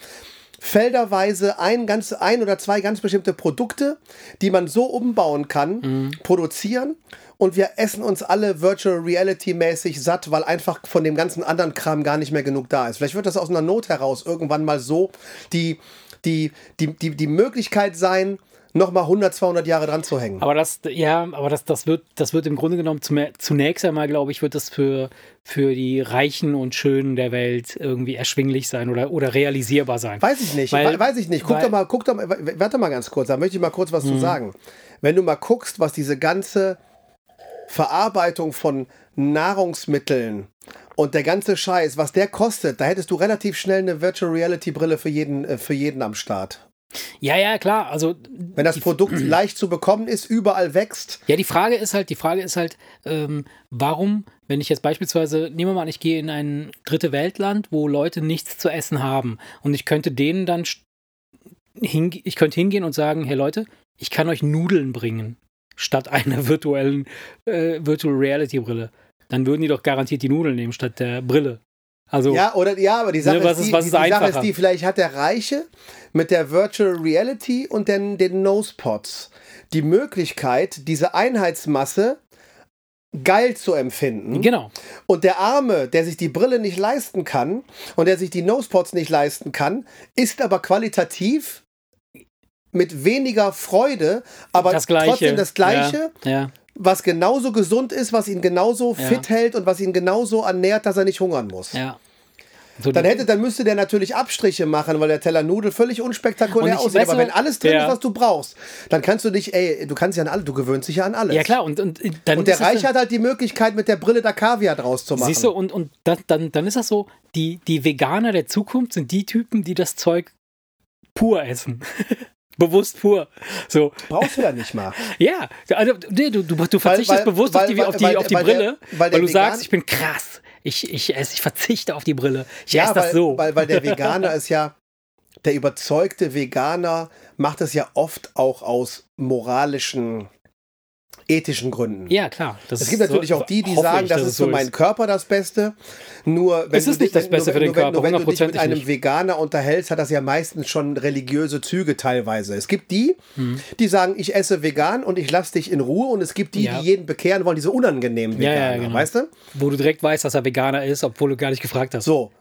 felderweise ein, ganz, ein oder zwei ganz bestimmte Produkte, die man so umbauen kann, Mhm. produzieren. Und wir essen uns alle Virtual Reality mäßig satt, weil einfach von dem ganzen anderen Kram gar nicht mehr genug da ist. Vielleicht wird das aus einer Not heraus irgendwann mal so die, die, die, die, die Möglichkeit sein, nochmal 100, 200 Jahre dran zu hängen. Aber das, ja, aber das, das wird, das wird im Grunde genommen zunächst einmal, glaube ich, wird das für, für die Reichen und Schönen der Welt irgendwie erschwinglich sein oder, oder realisierbar sein. Weiß ich nicht, Weil- we- weiß ich nicht. Guck weil- doch mal, guck doch mal, warte mal ganz kurz, da möchte ich mal kurz was Mhm. zu sagen. Wenn du mal guckst, was diese ganze Verarbeitung von Nahrungsmitteln und der ganze Scheiß, was der kostet, da hättest du relativ schnell eine Virtual Reality Brille für jeden, äh, für jeden am Start. Ja, ja, klar. Also Wenn das Produkt [clears throat] leicht zu bekommen ist, überall wächst. Ja, die Frage ist halt, die Frage ist halt, ähm, warum, wenn ich jetzt beispielsweise, nehmen wir mal an, ich gehe in ein dritte Weltland, wo Leute nichts zu essen haben und ich könnte denen dann ich könnte hingehen und sagen, hey Leute, ich kann euch Nudeln bringen, statt einer virtuellen äh, Virtual Reality Brille. Dann würden die doch garantiert die Nudeln nehmen statt der Brille. Also, Ja, oder ja, aber die Sache, Ne, ist, ist- die, was die, ist die Sache ist die, vielleicht hat der Reiche mit der Virtual Reality und den, den Nosepods die Möglichkeit, diese Einheitsmasse geil zu empfinden. genau. Und der Arme, der sich die Brille nicht leisten kann und der sich die Nosepods nicht leisten kann, ist aber qualitativ mit weniger Freude, aber das trotzdem das Gleiche, Ja, ja. Was genauso gesund ist, was ihn genauso Ja. fit hält und was ihn genauso ernährt, dass er nicht hungern muss. ja. So Dann hätte, dann müsste der natürlich Abstriche machen, weil der Teller Nudel völlig unspektakulär aussieht. weißt Aber wenn alles drin ja. ist, was du brauchst, dann kannst du dich, ey, du kannst ja an alles, du gewöhnst dich ja an alles. ja klar, und, und dann Und der Reich hat halt die Möglichkeit, mit der Brille da Kaviar draus zu machen. Siehst du, und, und das, dann, dann ist das so, die, die Veganer der Zukunft sind die Typen, die das Zeug pur essen. [laughs] bewusst pur. So, Brauchst du ja nicht mal. [laughs] ja, also nee, du, du, du verzichtest weil- bewusst weil- auf die, auf die, weil- auf die weil der- Brille, weil weil, der du sagst, ich bin krass. Ich, ich esse, ich verzichte auf die Brille. Ich Ja, esse weil, das so. weil, weil der [laughs] Veganer ist ja, der überzeugte Veganer macht es ja oft auch aus moralischen, ethischen Gründen. ja, klar. Es gibt natürlich so, auch die, die sagen, ich, das ist es für so meinen Körper das Beste. Nur wenn Es du ist nicht dich, das Beste nur, für den nur, Körper, nur wenn du dich mit einem nicht. Veganer unterhältst, hat das ja meistens schon religiöse Züge teilweise. Es gibt die, Hm. die sagen, ich esse vegan und ich lasse dich in Ruhe. Und es gibt die, Ja. die jeden bekehren wollen, diese unangenehmen Ja, ja, Veganer. genau. Weißt du? Wo du direkt weißt, dass er Veganer ist, obwohl du gar nicht gefragt hast. So.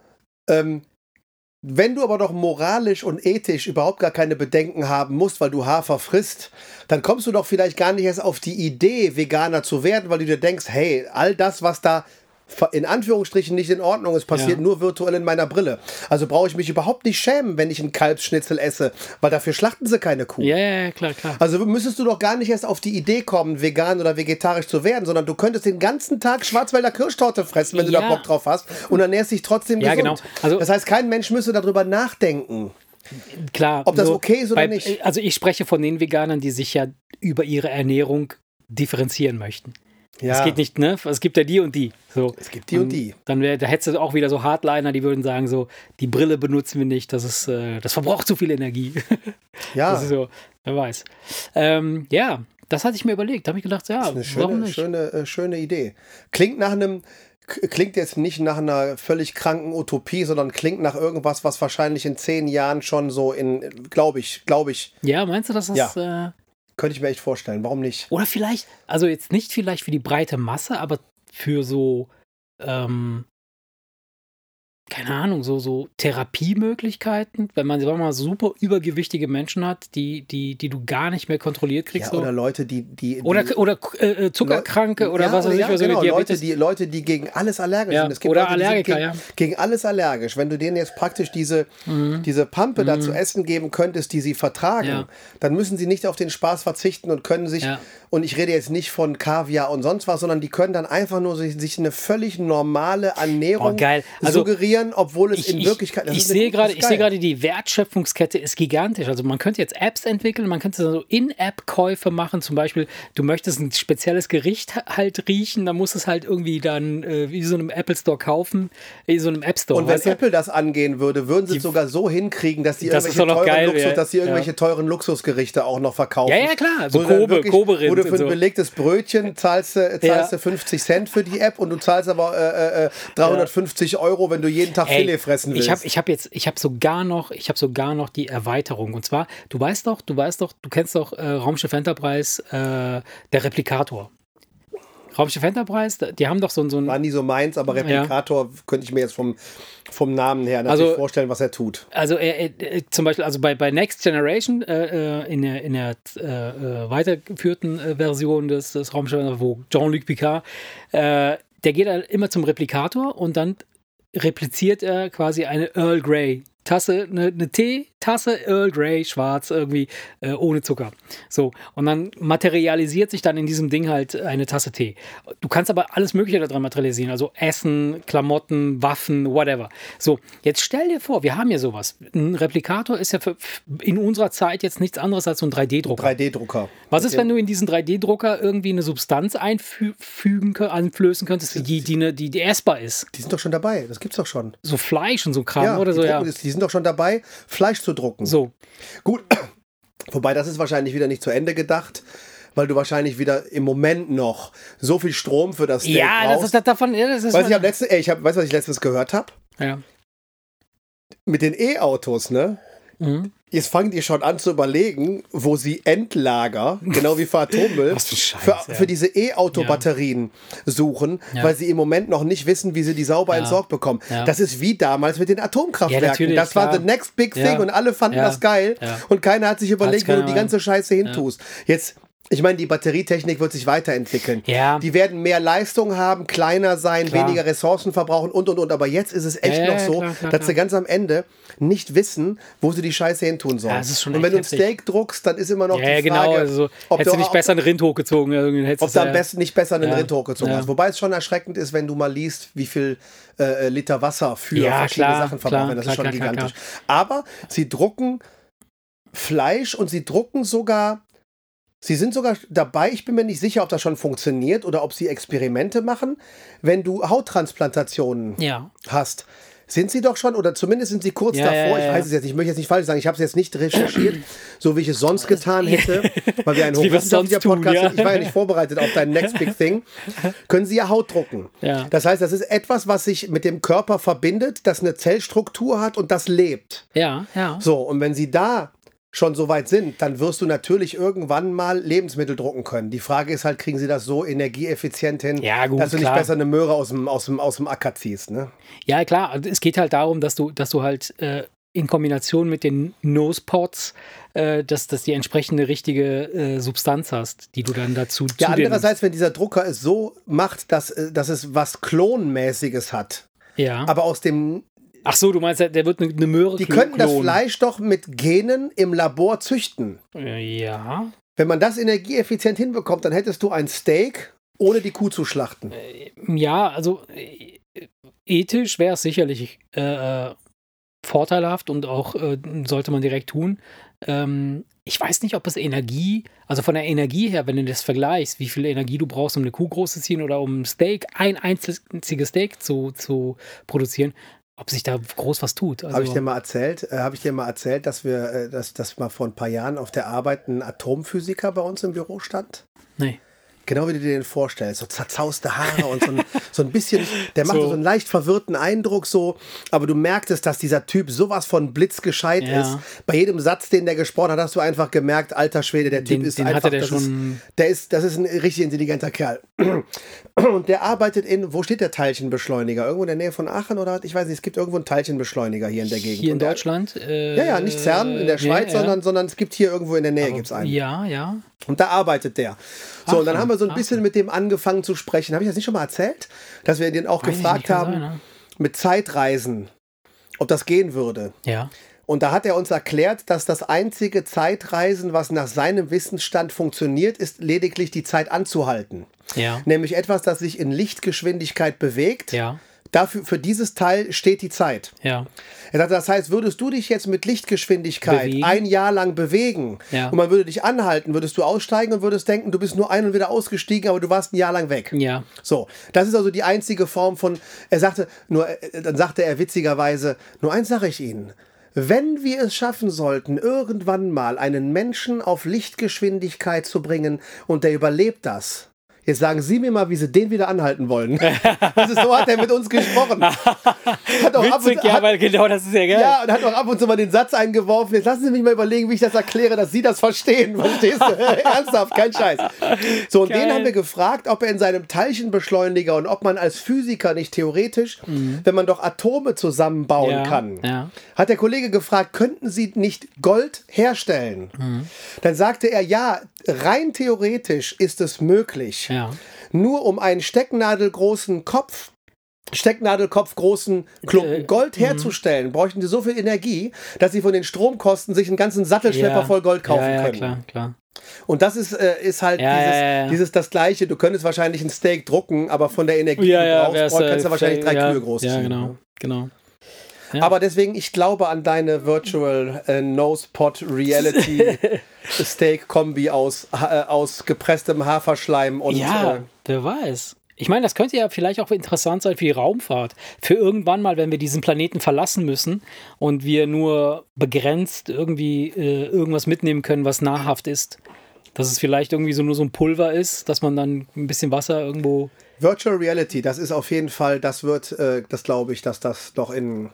Ähm, wenn du aber doch moralisch und ethisch überhaupt gar keine Bedenken haben musst, weil du Hafer frisst, dann kommst du doch vielleicht gar nicht erst auf die Idee, Veganer zu werden, weil du dir denkst, hey, all das, was da in Anführungsstrichen nicht in Ordnung ist, passiert Ja. nur virtuell in meiner Brille. Also brauche ich mich überhaupt nicht schämen, wenn ich einen Kalbsschnitzel esse, weil dafür schlachten sie keine Kuh. Ja, ja, ja, klar, klar. Also müsstest du doch gar nicht erst auf die Idee kommen, vegan oder vegetarisch zu werden, sondern du könntest den ganzen Tag Schwarzwälder Kirschtorte fressen, wenn du da Ja. Bock drauf hast und ernährst dich trotzdem Ja, gesund. genau. Also- das heißt, kein Mensch müsste darüber nachdenken. Klar. Ob das okay ist oder nicht. Also ich spreche von den Veganern, die sich ja über ihre Ernährung differenzieren möchten. Ja. Es geht nicht, ne? Es gibt ja die und die. So. Es gibt die und die. Dann wär, da hättest du auch wieder so Hardliner, die würden sagen so, die Brille benutzen wir nicht, das ist, äh, das verbraucht zu viel Energie. [laughs] Ja, Das ist so, wer weiß. Ähm, ja, das hatte ich mir überlegt. Da habe ich gedacht, ja, eine warum schöne, nicht? schöne, äh, schöne Idee. Klingt nach einem, klingt jetzt nicht nach einer völlig kranken Utopie, sondern klingt nach irgendwas, was wahrscheinlich in zehn Jahren schon so in, glaube ich, glaube ich, Ja, meinst du, dass das. Äh, könnte ich mir echt vorstellen. Warum nicht? oder vielleicht, also jetzt nicht vielleicht für die breite Masse, aber für so, ähm, keine Ahnung, so, so Therapiemöglichkeiten, wenn man, sagen wir mal super übergewichtige Menschen hat, die, die, die du gar nicht mehr kontrolliert kriegst. Ja, so. oder Leute, die, die, die Oder, oder äh, Zuckerkranke oder Ja, was weiß ich, ja, was so genau, Leute, die, Leute, die gegen alles allergisch sind. Es gibt oder Leute, Allergiker, gegen, ja. gegen alles allergisch. Wenn du denen jetzt praktisch diese, diese Pampe da zu essen geben könntest, die sie vertragen, Mhm. Dann müssen sie nicht auf den Spaß verzichten und können sich, und ich rede jetzt nicht von Kaviar und sonst was, sondern die können dann einfach nur sich, sich eine völlig normale Ernährung Oh, geil. Also, suggerieren, obwohl es ich, in ich- Wirklichkeit ich eine- sehe gerade, ich sehe gerade, die Wertschöpfungskette ist gigantisch. Also man könnte jetzt Apps entwickeln, man könnte so In-App-Käufe machen. Zum Beispiel, du möchtest ein spezielles Gericht halt riechen, dann musst du es halt irgendwie dann äh, wie so einem Apple Store kaufen, wie so einem App Store. Und wenn? Apple das angehen würde, würden sie es sogar so hinkriegen, dass die Das irgendwelche, teuren, geil, Luxus, ja. dass die irgendwelche Ja. teuren Luxusgerichte auch noch verkaufen. Ja, ja, klar. So Kobe, Kobe-Rind Wo du für ein so. belegtes Brötchen zahlst, du- zahlst du Ja. 50 Cent für die App und du zahlst aber äh, äh, 350 Euro, wenn du jeden Tag Ey, Filet fressen willst. Ich habe ich hab jetzt, ich habe sogar noch, ich habe sogar noch die Erweiterung. Und zwar, du weißt doch, du weißt doch, du kennst doch äh, Raumschiff Enterprise, äh, der Replikator. Raumschiff Enterprise, die haben doch so, ein- so ein, War nie so meins, aber Replikator könnte ich mir jetzt vom, vom Namen her natürlich Also- vorstellen, was er tut. also er, er, er, zum Beispiel, also bei, bei Next Generation, äh, äh, in der, in der äh, äh, weitergeführten äh, Version des, des Raumschiffs, wo Jean-Luc Picard, äh, der geht halt immer zum Replikator und dann repliziert er quasi eine Earl Grey Tasse, eine, eine Teetasse Earl Grey, schwarz, irgendwie äh, ohne Zucker. So, und dann materialisiert sich dann in diesem Ding halt eine Tasse Tee. Du kannst aber alles Mögliche daran materialisieren, also Essen, Klamotten, Waffen, whatever. So, jetzt stell dir vor, wir haben ja sowas. Ein Replikator ist ja für, in unserer Zeit jetzt nichts anderes als so ein 3D-Drucker. 3D-Drucker. Was ist, wenn du in diesen 3D-Drucker irgendwie eine Substanz einfügen, einflößen könntest, die, die, die, die essbar ist? Die sind doch schon dabei, das gibt's doch schon. So Fleisch und so Kram Ja, oder die, so, ja. die sind doch schon dabei, Fleisch zu drucken. So. Gut, [clears throat] wobei das ist wahrscheinlich wieder nicht zu Ende gedacht, weil du wahrscheinlich wieder im Moment noch so viel Strom für das Steak Ja, das brauchst. ist das davon. Ja, das ist Weißt du, ich letztens, ey, ich hab, weißt du, was ich letztens gehört habe? ja. Mit den E-Autos, ne? Mhm. Jetzt fangen die schon an zu überlegen, wo sie Endlager, genau wie für Atommüll, für Scheiß, für, ja. für diese E-Auto-Batterien suchen, Ja. weil sie im Moment noch nicht wissen, wie sie die sauber Ja. entsorgt bekommen. Ja. Das ist wie damals mit den Atomkraftwerken. Ja, das war klar. the next big Ja. thing und alle fanden Ja. das geil Ja. und keiner hat sich überlegt, wo du die ganze Scheiße hintust. Jetzt Ich meine, die Batterietechnik wird sich weiterentwickeln. Ja. Die werden mehr Leistung haben, kleiner sein, Klar. weniger Ressourcen verbrauchen und und und. Aber jetzt ist es echt Ja, noch so, klar, klar, dass sie ganz am Ende nicht wissen, wo sie die Scheiße hin tun sollen. Ja, das ist schon und wenn du ein. Steak druckst, dann ist immer noch die Frage, genau. Also, ob hättest du nicht besser einen Rind hochgezogen. hättest ob du am besten nicht besser einen. Rind hochgezogen hast. Wobei es schon erschreckend ist, wenn du mal liest, wie viel äh, Liter Wasser für verschiedene Sachen werden. Das ist schon gigantisch. Aber sie drucken Fleisch und sie drucken sogar. Sie sind sogar dabei, ich bin mir nicht sicher, ob das schon funktioniert oder ob sie Experimente machen, wenn du Hauttransplantationen Ja. hast. Sind sie doch schon, oder zumindest sind sie kurz Ja, davor, ja, ich weiß es jetzt, ich möchte jetzt nicht falsch sagen, ich habe es jetzt nicht recherchiert, [clears throat] so wie ich es sonst getan hätte, weil wir ein [laughs] hochwissenschaftlicher Podcast ja. sind. Ich war ja nicht vorbereitet auf dein Next Big Thing. [laughs] Können sie ja Haut drucken. Das heißt, das ist etwas, was sich mit dem Körper verbindet, das eine Zellstruktur hat und das lebt. Ja, ja. So, und wenn sie da schon so weit sind, dann wirst du natürlich irgendwann mal Lebensmittel drucken können. Die Frage ist halt, kriegen sie das so energieeffizient hin, Ja, gut, dass du nicht klar. besser eine Möhre aus dem, aus dem, aus dem Acker ziehst, ne? Ja, klar. Es geht halt darum, dass du, dass du halt äh, in Kombination mit den Nosepots, äh, dass, dass die entsprechende richtige äh, Substanz hast, die du dann dazu Ja, andererseits, wenn dieser Drucker es so macht, dass, äh, dass es was Klonmäßiges hat. Ja. aber aus dem. Ach so, du meinst, der wird eine, Möhre Die könnten das. Fleisch doch mit Genen im Labor züchten. Äh, Ja. Wenn man das energieeffizient hinbekommt, dann hättest du ein Steak, ohne die Kuh zu schlachten. Ja, also äh, ethisch wäre es sicherlich äh, äh, vorteilhaft und auch äh, sollte man direkt tun. Ähm, ich weiß nicht, ob es Energie, also von der Energie her, wenn du das vergleichst, wie viel Energie du brauchst, um eine Kuh groß zu ziehen oder um ein Steak, ein einziges Steak zu, zu produzieren, ob sich da groß was tut. Also, Habe ich dir mal erzählt, äh, habe ich dir mal erzählt, dass wir, äh, dass, dass mal vor ein paar Jahren auf der Arbeit ein Atomphysiker bei uns im Büro stand? nee. Genau wie du dir den vorstellst, so zerzauste Haare und so ein, so ein bisschen, der macht So. so einen leicht verwirrten Eindruck so, aber du merktest, dass dieser Typ sowas von blitzgescheit Ja. ist. Bei jedem Satz, den der gesprochen hat, hast du einfach gemerkt, alter Schwede, der Typ Den- ist den einfach, der das schon- ist, der ist, das ist ein richtig intelligenter Kerl. [clears throat] Und der arbeitet in, wo steht der Teilchenbeschleuniger? Irgendwo in der Nähe von Aachen oder ich weiß nicht, es gibt irgendwo einen Teilchenbeschleuniger hier in der Gegend. Hier in Deutschland? Äh, Ja, ja, nicht CERN in der Schweiz, ja, sondern, sondern es gibt hier irgendwo in der Nähe gibt's einen. Ja, ja. Und da arbeitet der. So, und dann haben wir so ein bisschen mit dem angefangen zu sprechen. Habe ich das nicht schon mal erzählt? Dass wir den auch Weiß gefragt haben, sein, ne? mit Zeitreisen, ob das gehen würde. Ja. Und da hat er uns erklärt, dass das einzige Zeitreisen, was nach seinem Wissensstand funktioniert, ist lediglich die Zeit anzuhalten. Ja. Nämlich etwas, das sich in Lichtgeschwindigkeit bewegt. Ja. Dafür, für dieses Teil steht die Zeit. Ja. Er sagt, das heißt, würdest du dich jetzt mit Lichtgeschwindigkeit Bewegen? ein Jahr lang bewegen Ja. und man würde dich anhalten, würdest du aussteigen und würdest denken, du bist nur ein und wieder ausgestiegen, aber du warst ein Jahr lang weg. Ja. So, das ist also die einzige Form von, er sagte, nur, äh, dann sagte er witzigerweise, nur eins sage ich Ihnen, wenn wir es schaffen sollten, irgendwann mal einen Menschen auf Lichtgeschwindigkeit zu bringen und der überlebt das, Jetzt sagen Sie mir mal, wie Sie den wieder anhalten wollen. [laughs] Das ist, so hat er mit uns gesprochen. Hat auch ab und, Witzig, ja, hat, weil genau das ist ja geil. ja, und hat auch ab und zu mal den Satz eingeworfen. Jetzt lassen Sie mich mal überlegen, wie ich das erkläre, dass Sie das verstehen. [laughs] Verstehst du? [laughs] Ernsthaft, kein Scheiß. So, und den Geil. haben wir gefragt, ob er in seinem Teilchenbeschleuniger und ob man als Physiker nicht theoretisch, wenn man doch Atome zusammenbauen Mhm. Ja, kann, ja. hat der Kollege gefragt, könnten Sie nicht Gold herstellen? Mhm. Dann sagte er, ja, rein theoretisch ist es möglich. Ja. Nur um einen stecknadelgroßen Kopf, Stecknadelkopf großen Klumpen Äh, Gold herzustellen, bräuchten sie so viel Energie, dass sie von den Stromkosten sich einen ganzen Sattelschlepper ja. voll Gold kaufen ja, ja, können. Klar, klar. Und das ist, äh, ist halt Ja, dieses, ja, ja, ja. dieses das Gleiche. Du könntest wahrscheinlich ein Steak drucken, aber von der Energie, die Ja, du ja, brauchst, kannst du äh, wahrscheinlich drei ja, Kühe großziehen. Ja, genau. ne? genau. Ja. Aber deswegen, ich glaube an deine Virtual äh, Nose Pot Reality [laughs] Steak Kombi aus, äh, aus gepresstem Haferschleim und ja, äh, wer weiß. Ich meine, das könnte ja vielleicht auch interessant sein für die Raumfahrt. Für irgendwann mal, wenn wir diesen Planeten verlassen müssen und wir nur begrenzt irgendwie äh, irgendwas mitnehmen können, was nahrhaft ist. Dass es vielleicht irgendwie so nur so ein Pulver ist, dass man dann ein bisschen Wasser irgendwo. Virtual Reality, das ist auf jeden Fall, das wird, äh, das glaube ich, dass das noch in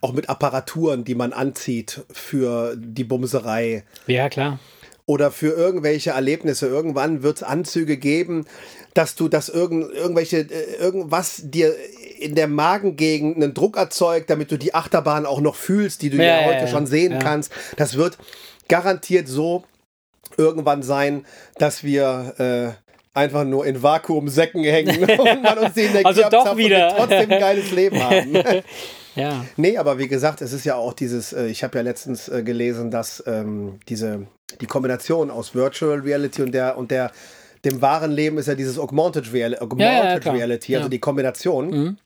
auch mit Apparaturen, die man anzieht für die Bumserei Ja, klar. oder für irgendwelche Erlebnisse. Irgendwann wird es Anzüge geben, dass du das irgend, irgendwelche, äh, irgendwas dir in der Magengegend einen Druck erzeugt, damit du die Achterbahn auch noch fühlst, die du ja, Ja, heute ja, schon sehen ja. kannst. Das wird garantiert so irgendwann sein, dass wir äh, einfach nur in Vakuumsäcken hängen [laughs] und man uns die Energie Also doch und wieder. wir trotzdem ein geiles Leben [laughs] haben. Ja. Nee, aber wie gesagt, es ist ja auch dieses, äh, ich habe ja letztens äh, gelesen, dass ähm, diese, die Kombination aus Virtual Reality und der, und der, dem wahren Leben ist ja dieses Augmented, Real Augmented Ja, ja. Reality, also die Kombination. Mhm.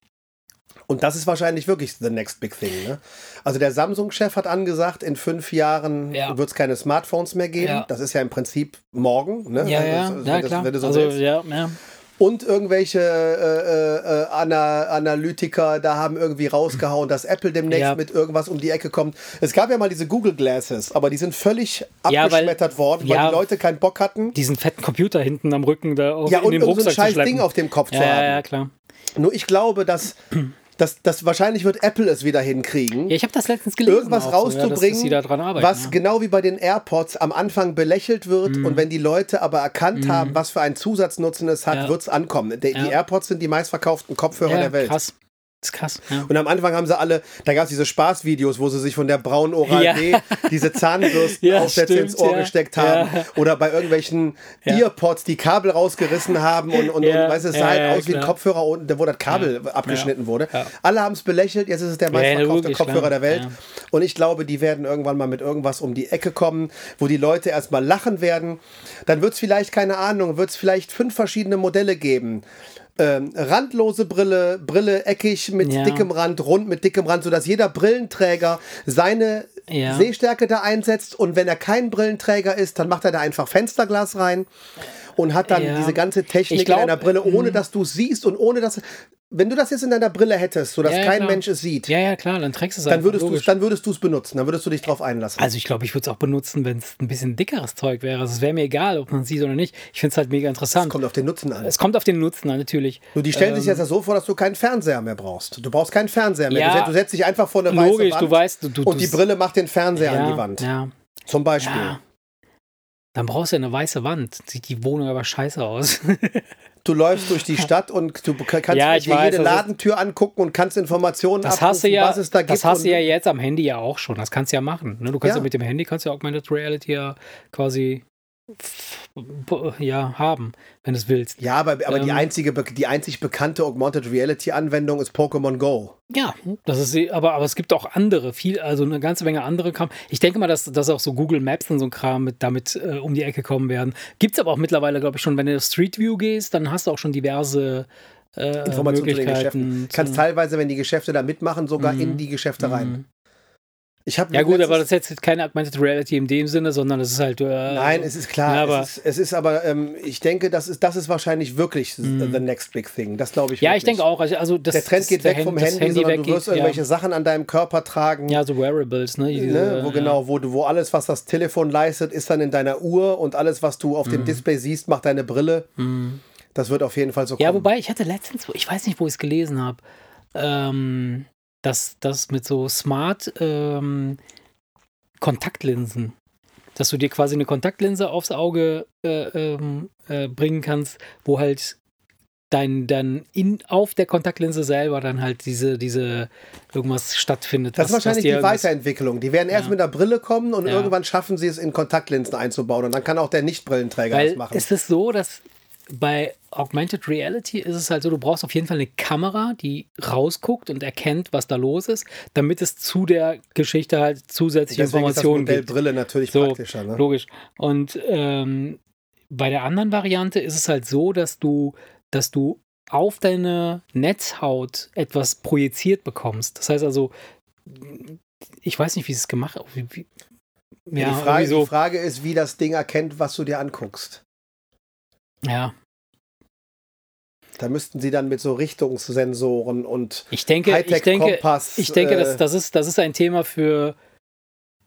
Und das ist wahrscheinlich wirklich the next big thing. Ne? Also der Samsung-Chef hat angesagt, in fünf Jahren Ja. wird es keine Smartphones mehr geben. Ja. Das ist ja im Prinzip morgen. Ne? Ja, ja, Also, wenn ja, das- klar. also, ja, ja. Und irgendwelche äh, äh, Ana Analytiker da haben irgendwie rausgehauen, dass Apple demnächst Ja. mit irgendwas um die Ecke kommt. Es gab ja mal diese Google Glasses, aber die sind völlig Ja, weil- abgeschmettert worden, weil ja. die Leute keinen Bock hatten. Diesen fetten Computer hinten am Rücken da auf, Ja, in und den irgend so ein Rucksack scheiß. Ding auf dem Kopf ja, zu ja, haben. ja, klar. Nur ich glaube, dass, [clears throat] dass, dass wahrscheinlich wird Apple es wieder hinkriegen. Ja, ich habe das letztens gelesen. irgendwas auch so, ja, dass- rauszubringen, dass sie da dran arbeiten, was ja. genau wie bei den AirPods am Anfang belächelt wird und wenn die Leute aber erkannt haben, was für einen Zusatznutzen es hat, Mhm. Ja. wird es ankommen. Die, die. AirPods sind die meistverkauften Kopfhörer der Welt. krass. Das ist krass. Ja. Und am Anfang haben sie alle, da gab es diese Spaßvideos, wo sie sich von der braunen Oral Ja. B diese Zahnbürsten [laughs] Ja, Aufsätze ins Ohr ja. gesteckt haben. Ja. Oder bei irgendwelchen Ja. Earpods die Kabel rausgerissen haben und, und, Ja, und weißt du, es sah ja, halt ja, aus wie ein. Kopfhörer, unten, wo das Kabel abgeschnitten wurde. Ja. Alle haben es belächelt, jetzt ist es der meistverkaufte Kopfhörer der Welt. Ja. Und ich glaube, die werden irgendwann mal mit irgendwas um die Ecke kommen, wo die Leute erstmal lachen werden. Dann wird es vielleicht, keine Ahnung, wird es vielleicht fünf verschiedene Modelle geben. Ähm, randlose Brille, Brille eckig mit Ja. dickem Rand, rund mit dickem Rand, sodass jeder Brillenträger seine Ja. Sehstärke da einsetzt und wenn er kein Brillenträger ist, dann macht er da einfach Fensterglas rein und hat dann Ja. diese ganze Technik glaub, in einer Brille, ohne mm. dass du es siehst und ohne dass wenn du das jetzt in deiner Brille hättest, sodass Ja, ja, kein klar. Mensch es sieht, Ja, ja, klar, dann trägst du es dann einfach, würdest du es logisch. dann würdest du es benutzen, dann würdest du dich drauf einlassen. Also ich glaube, ich würde es auch benutzen, wenn es ein bisschen dickeres Zeug wäre. Also es wäre mir egal, ob man es sieht oder nicht. Ich finde es halt mega es interessant. kommt auf den Nutzen an. Es kommt auf den Nutzen an, natürlich. Nur die stellen sich jetzt ja so vor, dass du keinen Fernseher mehr brauchst. Du brauchst keinen Fernseher mehr. Ja. du, setzt, dich einfach vor eine weiße Logisch, Wand du weißt, du, du und die Brille macht den Fernseher an die Wand. Ja, Zum Beispiel. ja. Dann brauchst du ja eine weiße Wand. Sieht die Wohnung aber scheiße aus. [laughs] Du läufst durch die Stadt und du kannst Ja, dir weiß, jede Ladentür angucken und kannst Informationen Das hast du abrufen, ja, was es da gibt. das hast du ja jetzt am Handy ja auch schon. Das kannst du ja machen. Ne? Du kannst ja. Ja. mit dem Handy kannst du ja Augmented Reality ja quasi ja haben, wenn du es willst. Ja, aber, aber die, Ähm. einzige, be- die einzig bekannte Augmented Reality Anwendung ist Pokémon Go. Ja, das ist aber, aber es gibt auch andere, viel, also eine ganze Menge andere Kram. Ich denke mal, dass, dass auch so Google Maps und so ein Kram mit, damit äh, um die Ecke kommen werden. Gibt es aber auch mittlerweile, glaube ich, schon, wenn du auf Street View gehst, dann hast du auch schon diverse äh, Informationen zu den. Geschäften. Kannst teilweise, wenn die Geschäfte da mitmachen, sogar Mhm. in die Geschäfte rein. Mhm. Ich habe Ja gut, aber das ist jetzt keine Augmented Reality in dem Sinne, sondern das ist halt. Äh, Nein, es ist klar. Ja, aber- es, ist, es ist aber, ähm, ich denke, das ist, das ist wahrscheinlich wirklich the next big thing. Das glaube ich ja, wirklich. ich denke auch. Also, also das, Der Trend geht weg Hand- vom das Handy, sondern weggeht, du wirst irgendwelche ja. Sachen an deinem Körper tragen. Ja, so Wearables, ne? Diese, Ne, wo ja. genau, wo du, wo alles, was das Telefon leistet, ist dann in deiner Uhr und alles, was du auf Mhm. dem Display siehst, macht deine Brille. Das wird auf jeden Fall so kommen. Ja, wobei, ich hatte letztens, ich weiß nicht, wo ich es gelesen habe, ähm, dass das mit so Smart ähm, Kontaktlinsen, dass du dir quasi eine Kontaktlinse aufs Auge äh, ähm, äh, bringen kannst, wo halt dein, dann in, auf der Kontaktlinse selber dann halt diese, diese irgendwas stattfindet. das ist was- wahrscheinlich die Weiterentwicklung. Die werden erst Ja. mit der Brille kommen und Ja. irgendwann schaffen sie es, in Kontaktlinsen einzubauen. Und dann kann auch der Nicht-Brillenträger das machen. es ist so, dass bei Augmented Reality ist es halt so, du brauchst auf jeden Fall eine Kamera, die rausguckt und erkennt, was da los ist, damit es zu der Geschichte halt zusätzliche Deswegen ist das Informationen Modell gibt. Brille natürlich So, praktischer. Ne? logisch. Und ähm, bei der anderen Variante ist es halt so, dass du, dass du auf deine Netzhaut etwas projiziert bekommst. Das heißt also, ich weiß nicht, wie es gemacht wie, wie, Ja, die, Frage, so, die Frage ist, wie das Ding erkennt, was du dir anguckst. Ja. Da müssten sie dann mit so Richtungssensoren und Ich denke, ich denke, Hightech-Kompass. ich denke, äh, das, das, ist, das ist ein Thema für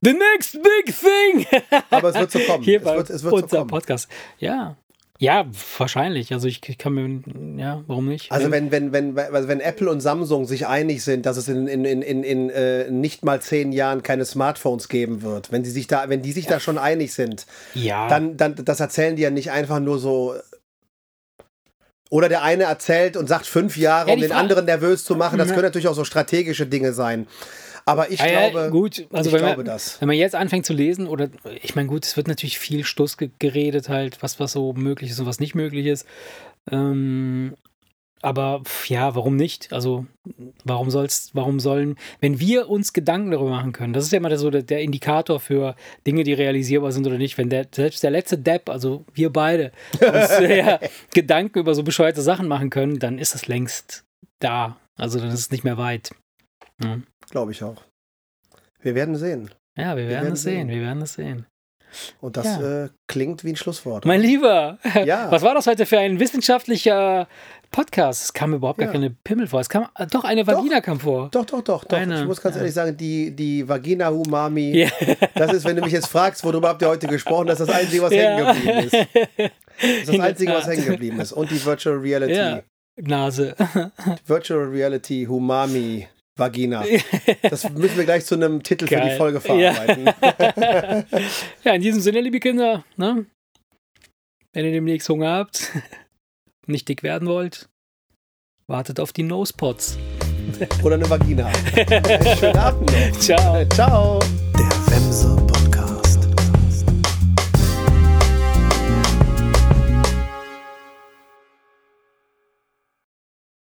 The Next Big Thing. Aber es wird so kommen. [laughs] Hier Es bei wird- es wird so unserem kommen. Podcast. Ja. Ja, wahrscheinlich. Also ich, ich kann mir, ja, warum nicht? Also wenn, wenn, wenn, also wenn Apple und Samsung sich einig sind, dass es in, in, in, in, in äh, nicht mal zehn Jahren keine Smartphones geben wird, wenn die sich da, wenn die sich da schon einig sind, ja, dann, dann das erzählen die ja nicht einfach nur so. Oder der eine erzählt und sagt fünf Jahre, Ja, um den Frage- anderen nervös zu machen. Das Ja. können natürlich auch so strategische Dinge sein. Aber ich Ah, ja, glaube, gut, also ich wenn, glaube man, das. wenn man jetzt anfängt zu lesen, oder ich meine, gut, es wird natürlich viel Stuss ge- geredet, halt, was, was so möglich ist und was nicht möglich ist. Ähm, aber ja, warum nicht? Also, warum soll's, warum sollen, wenn wir uns Gedanken darüber machen können, das ist ja immer so der, der Indikator für Dinge, die realisierbar sind oder nicht. Wenn der, selbst der letzte Depp, also wir beide, [laughs] uns ja, Gedanken über so bescheuerte Sachen machen können, dann ist das längst da. Also dann ist es nicht mehr weit. Ja. Glaube ich auch. Wir werden sehen. Ja, wir werden, werden es sehen. sehen. Wir werden es sehen. Und das Ja. äh, klingt wie ein Schlusswort. Mein Lieber, [laughs] Ja. was war das heute für ein wissenschaftlicher Podcast? Es kam überhaupt gar Ja. keine Pimmel vor. Es kam äh, doch eine Vagina kam vor. Doch, doch, doch, doch. Eine, ich muss ganz ehrlich sagen, die, die Vagina Umami, Ja. das ist, wenn du mich jetzt fragst, worüber habt ihr heute gesprochen, das ist das Einzige, was hängen geblieben ist. [laughs] Das ist das Einzige, was hängen geblieben ist. Und die Virtual Reality. Ja. Nase. Virtual Reality Humami Vagina. Das müssen wir gleich zu einem Titel für die Geil. Folge Ja. verarbeiten. [laughs] ja, in diesem Sinne, liebe Kinder, ne? wenn ihr demnächst Hunger habt, [laughs] nicht dick werden wollt, wartet auf die Nosepots. Oder eine Vagina. [laughs] Einen schönen Abend noch. Ciao. Ciao. Der Wemser